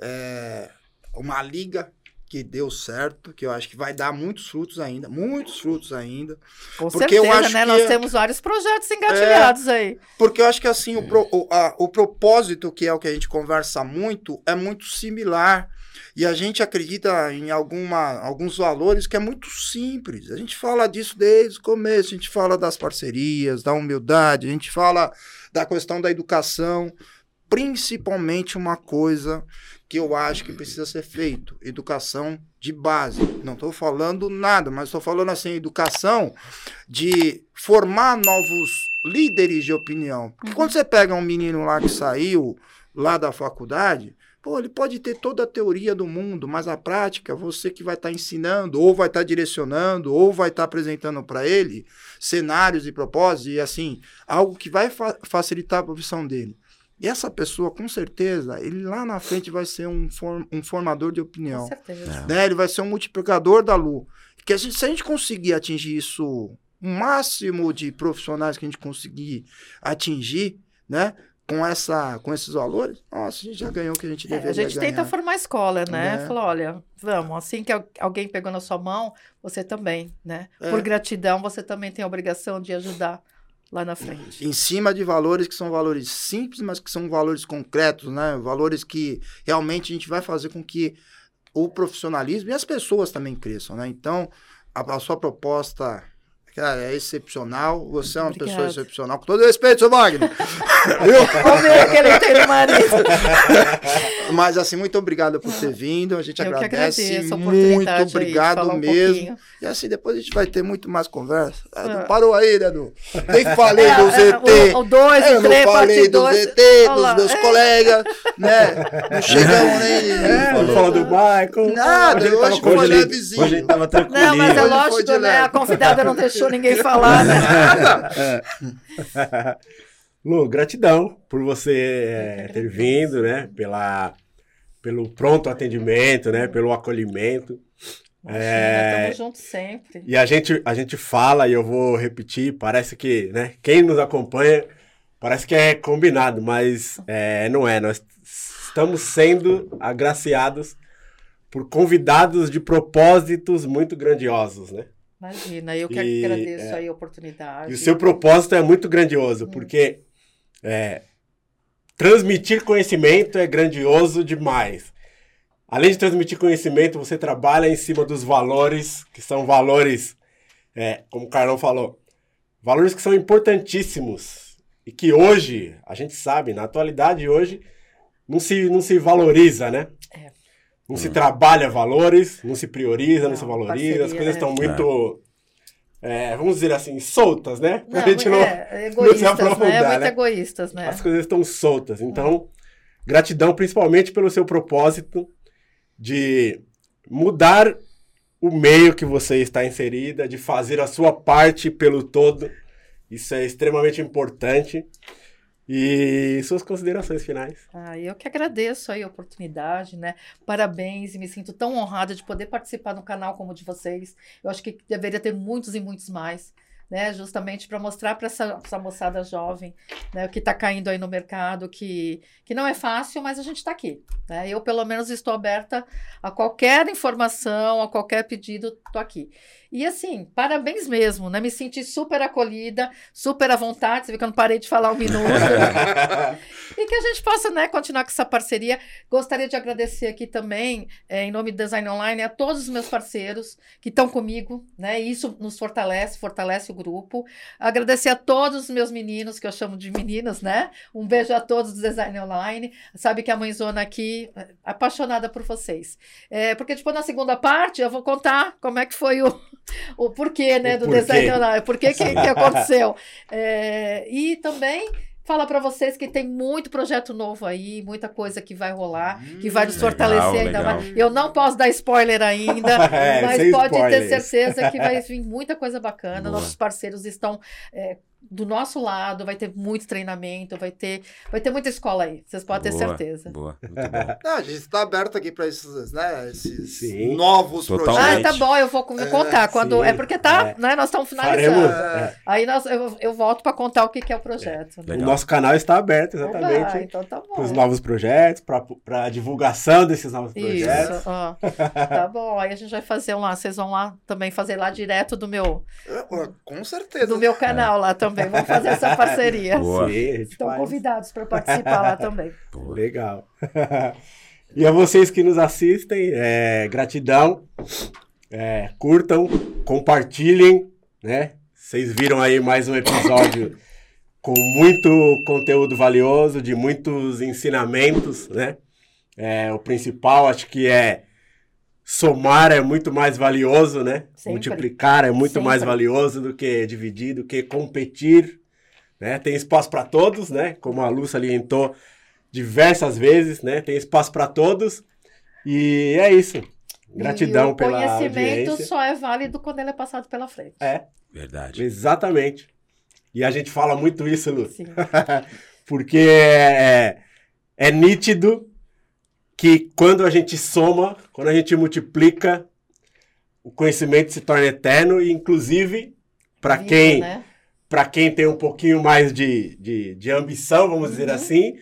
é, uma liga que deu certo, que eu acho que vai dar muitos frutos ainda, muitos frutos ainda. Com Porque eu certeza, acho né? que- Nós temos vários projetos engatilhados aí. Porque eu acho que assim, o, pro- o, a- o propósito, que é o que a gente conversa muito, é muito similar. E a gente acredita em alguma, alguns valores que é muito simples. A gente fala disso desde o começo, a gente fala das parcerias, da humildade, a gente fala da questão da educação, principalmente uma coisa que eu acho que precisa ser feito, educação de base. Não estou falando nada, mas estou falando assim, educação de formar novos líderes de opinião. Porque quando você pega um menino lá que saiu lá da faculdade, pô, ele pode ter toda a teoria do mundo, mas a prática, você que vai estar ensinando, ou vai estar direcionando, ou vai estar apresentando para ele cenários e propósitos, e assim, algo que vai fa- facilitar a profissão dele. E essa pessoa, com certeza, ele lá na frente vai ser um, form- um formador de Com opinião certeza. né? Ele vai ser um multiplicador da Lu. Que a gente, se a gente conseguir atingir isso, o máximo de profissionais que a gente conseguir atingir, né? Com, essa, com esses valores, nossa, a gente já ganhou o que a gente É, deveria a gente ganhar. tenta formar escola, né? É. Falar, olha, vamos, assim que al- alguém pegou na sua mão, você também, né? É. Por gratidão, você também tem a obrigação de ajudar lá na frente. Em cima de valores que são valores simples, mas que são valores concretos, né? Valores que realmente a gente vai fazer com que o profissionalismo e as pessoas também cresçam, né? Então, a, a sua proposta, cara, é excepcional. Você é uma pessoa excepcional. Com todo respeito, seu Wagner. Viu? Vamos ver que ele tem no marido. Mas assim, muito obrigado por ter vindo. A gente Eu que agradece. agradeço a muito aí obrigado falar um mesmo. pouquinho. e assim, depois a gente vai ter muito mais conversa. Ah, não É. parou aí, né, Edu? Nem falei É, do é, ZT. o- o dois, eu o não três, falei do dois. ZT, Olha dos lá, meus é. colegas, né? Não chegamos nem. É, não falou do Michael. Nada, Hoje foi Hoje ele, levezinho. hoje ele tava tranquilo. Não, mas é foi lógico, né? A convidada não deixou ninguém falar, né? Lu, gratidão por você é, ter vindo, né? Pela, pelo pronto atendimento, né? Pelo acolhimento. É, Estamos juntos sempre. E a gente, a gente fala, e eu vou repetir, parece que, né? Quem nos acompanha, parece que é combinado, mas é, não é. Nós estamos sendo agraciados por convidados de propósitos muito grandiosos, né? Imagina, eu que E, agradeço é, aí a oportunidade. E o seu propósito é muito grandioso, porque é, transmitir conhecimento é grandioso demais. Além de transmitir conhecimento, você trabalha em cima dos valores, que são valores, é, como o Carlão falou, valores que são importantíssimos e que hoje, a gente sabe, na atualidade hoje, não se, não se valoriza, né? É. Não se trabalha valores, não se prioriza, não, Não, se valoriza, as parceria, coisas é. estão muito, é, vamos dizer assim, soltas, né? Não, a gente não, é, egoístas, aprofundar, né? Muito né? egoístas, né? as coisas estão soltas. Então, gratidão principalmente pelo seu propósito de mudar o meio que você está inserida, de fazer a sua parte pelo todo. Isso é extremamente importante. E suas considerações finais? Ah, eu que agradeço aí a oportunidade, né? Parabéns e me sinto tão honrada de poder participar no canal como o de vocês. Eu acho que deveria ter muitos e muitos mais né? Justamente para mostrar para essa, essa, moçada jovem, né? Que está caindo aí no mercado, que, que não é fácil, mas a gente está aqui, né? Eu, pelo menos, estou aberta a qualquer informação, a qualquer pedido, estou aqui. E assim, parabéns mesmo, né? Me senti super acolhida, super à vontade. Você viu que eu não parei de falar um minuto. e que a gente possa, né, continuar com essa parceria. Gostaria de agradecer aqui também, é, em nome do Design Online, a todos os meus parceiros que estão comigo, né? Isso nos fortalece, fortalece o grupo. Agradecer a todos os meus meninos, que eu chamo de meninas, né? Um beijo a todos do Design Online. Sabe que a mãezona aqui, é, apaixonada por vocês. É, porque depois, na segunda parte, eu vou contar como é que foi o o porquê, né, o do porquê. design online, por que, que aconteceu. É, e também falar para vocês que tem muito projeto novo aí, muita coisa que vai rolar, hum, que vai nos fortalecer legal, ainda legal. mais. Eu não posso dar spoiler ainda, é, mas pode spoilers. ter certeza que vai vir muita coisa bacana. Boa. Nossos parceiros estão é, do nosso lado, vai ter muito treinamento, vai ter, vai ter muita escola aí. Vocês podem boa, ter certeza. Boa, muito bom. Não, a gente está aberto aqui para esses, né, esses Sim. novos Totalmente. projetos. Ah, tá bom, eu vou, é, contar. É, quando, é porque tá, é. né, nós estamos finalizando. É. Aí nós, eu, eu volto para contar o que, que é o projeto. Né? O nosso canal está aberto exatamente então tá para os novos projetos, para a divulgação desses novos projetos. Isso, ó. tá bom, aí a gente vai fazer lá, vocês vão lá também fazer lá direto do meu... Com certeza. Do meu canal lá também também. Vamos fazer essa parceria. Boa. Sim, Estão faz. convidados para participar lá também. Boa. Legal. e a vocês que nos assistem, é, gratidão. É, curtam, compartilhem, né? Vocês viram aí mais um episódio com muito conteúdo valioso, de muitos ensinamentos, né? É, o principal acho que é somar é muito mais valioso, né? Sempre. Multiplicar é muito Sempre. mais valioso do que dividir, do que competir. Né? Tem espaço para todos, né? Como a Lu salientou diversas vezes, né? Tem espaço para todos. E é isso. Gratidão pela audiência. O conhecimento só é válido quando ele é passado pela frente. É. Verdade. Exatamente. E a gente fala muito isso, Lu. Sim. Porque é, é nítido que quando a gente soma, quando a gente multiplica, o conhecimento se torna eterno e, inclusive, para quem, né? quem tem um pouquinho mais de, de, de ambição, vamos uhum. dizer assim,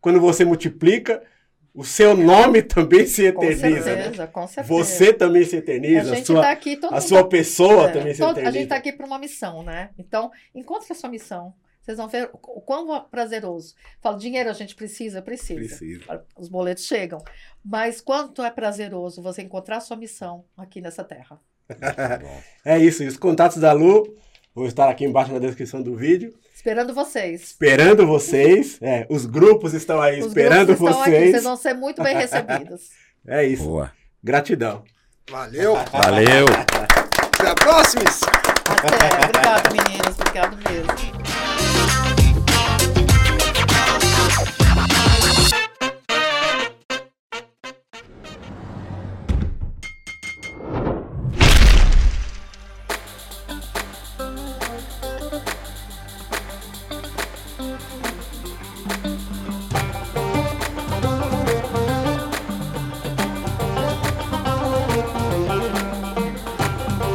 quando você multiplica, o seu nome também se eterniza. Com né? certeza, né? com certeza. Você também se eterniza. A, a sua, tá aqui, a sua tá... pessoa é, também se todo, eterniza. A gente está aqui para uma missão, né? Então, encontre a sua missão. Vocês vão ver o quão prazeroso. Falo, dinheiro a gente precisa? Precisa. Precisa. Os boletos chegam. Mas quanto é prazeroso você encontrar a sua missão aqui nessa terra. é isso. Os contatos da Lu vão estar aqui embaixo na descrição do vídeo. Esperando vocês. Esperando vocês. É, os grupos estão aí os esperando estão vocês. Aqui. Vocês vão ser muito bem recebidos. é isso. Boa. Gratidão. Valeu. Valeu. Até a próxima. Até. Obrigado, meninas. Obrigado mesmo.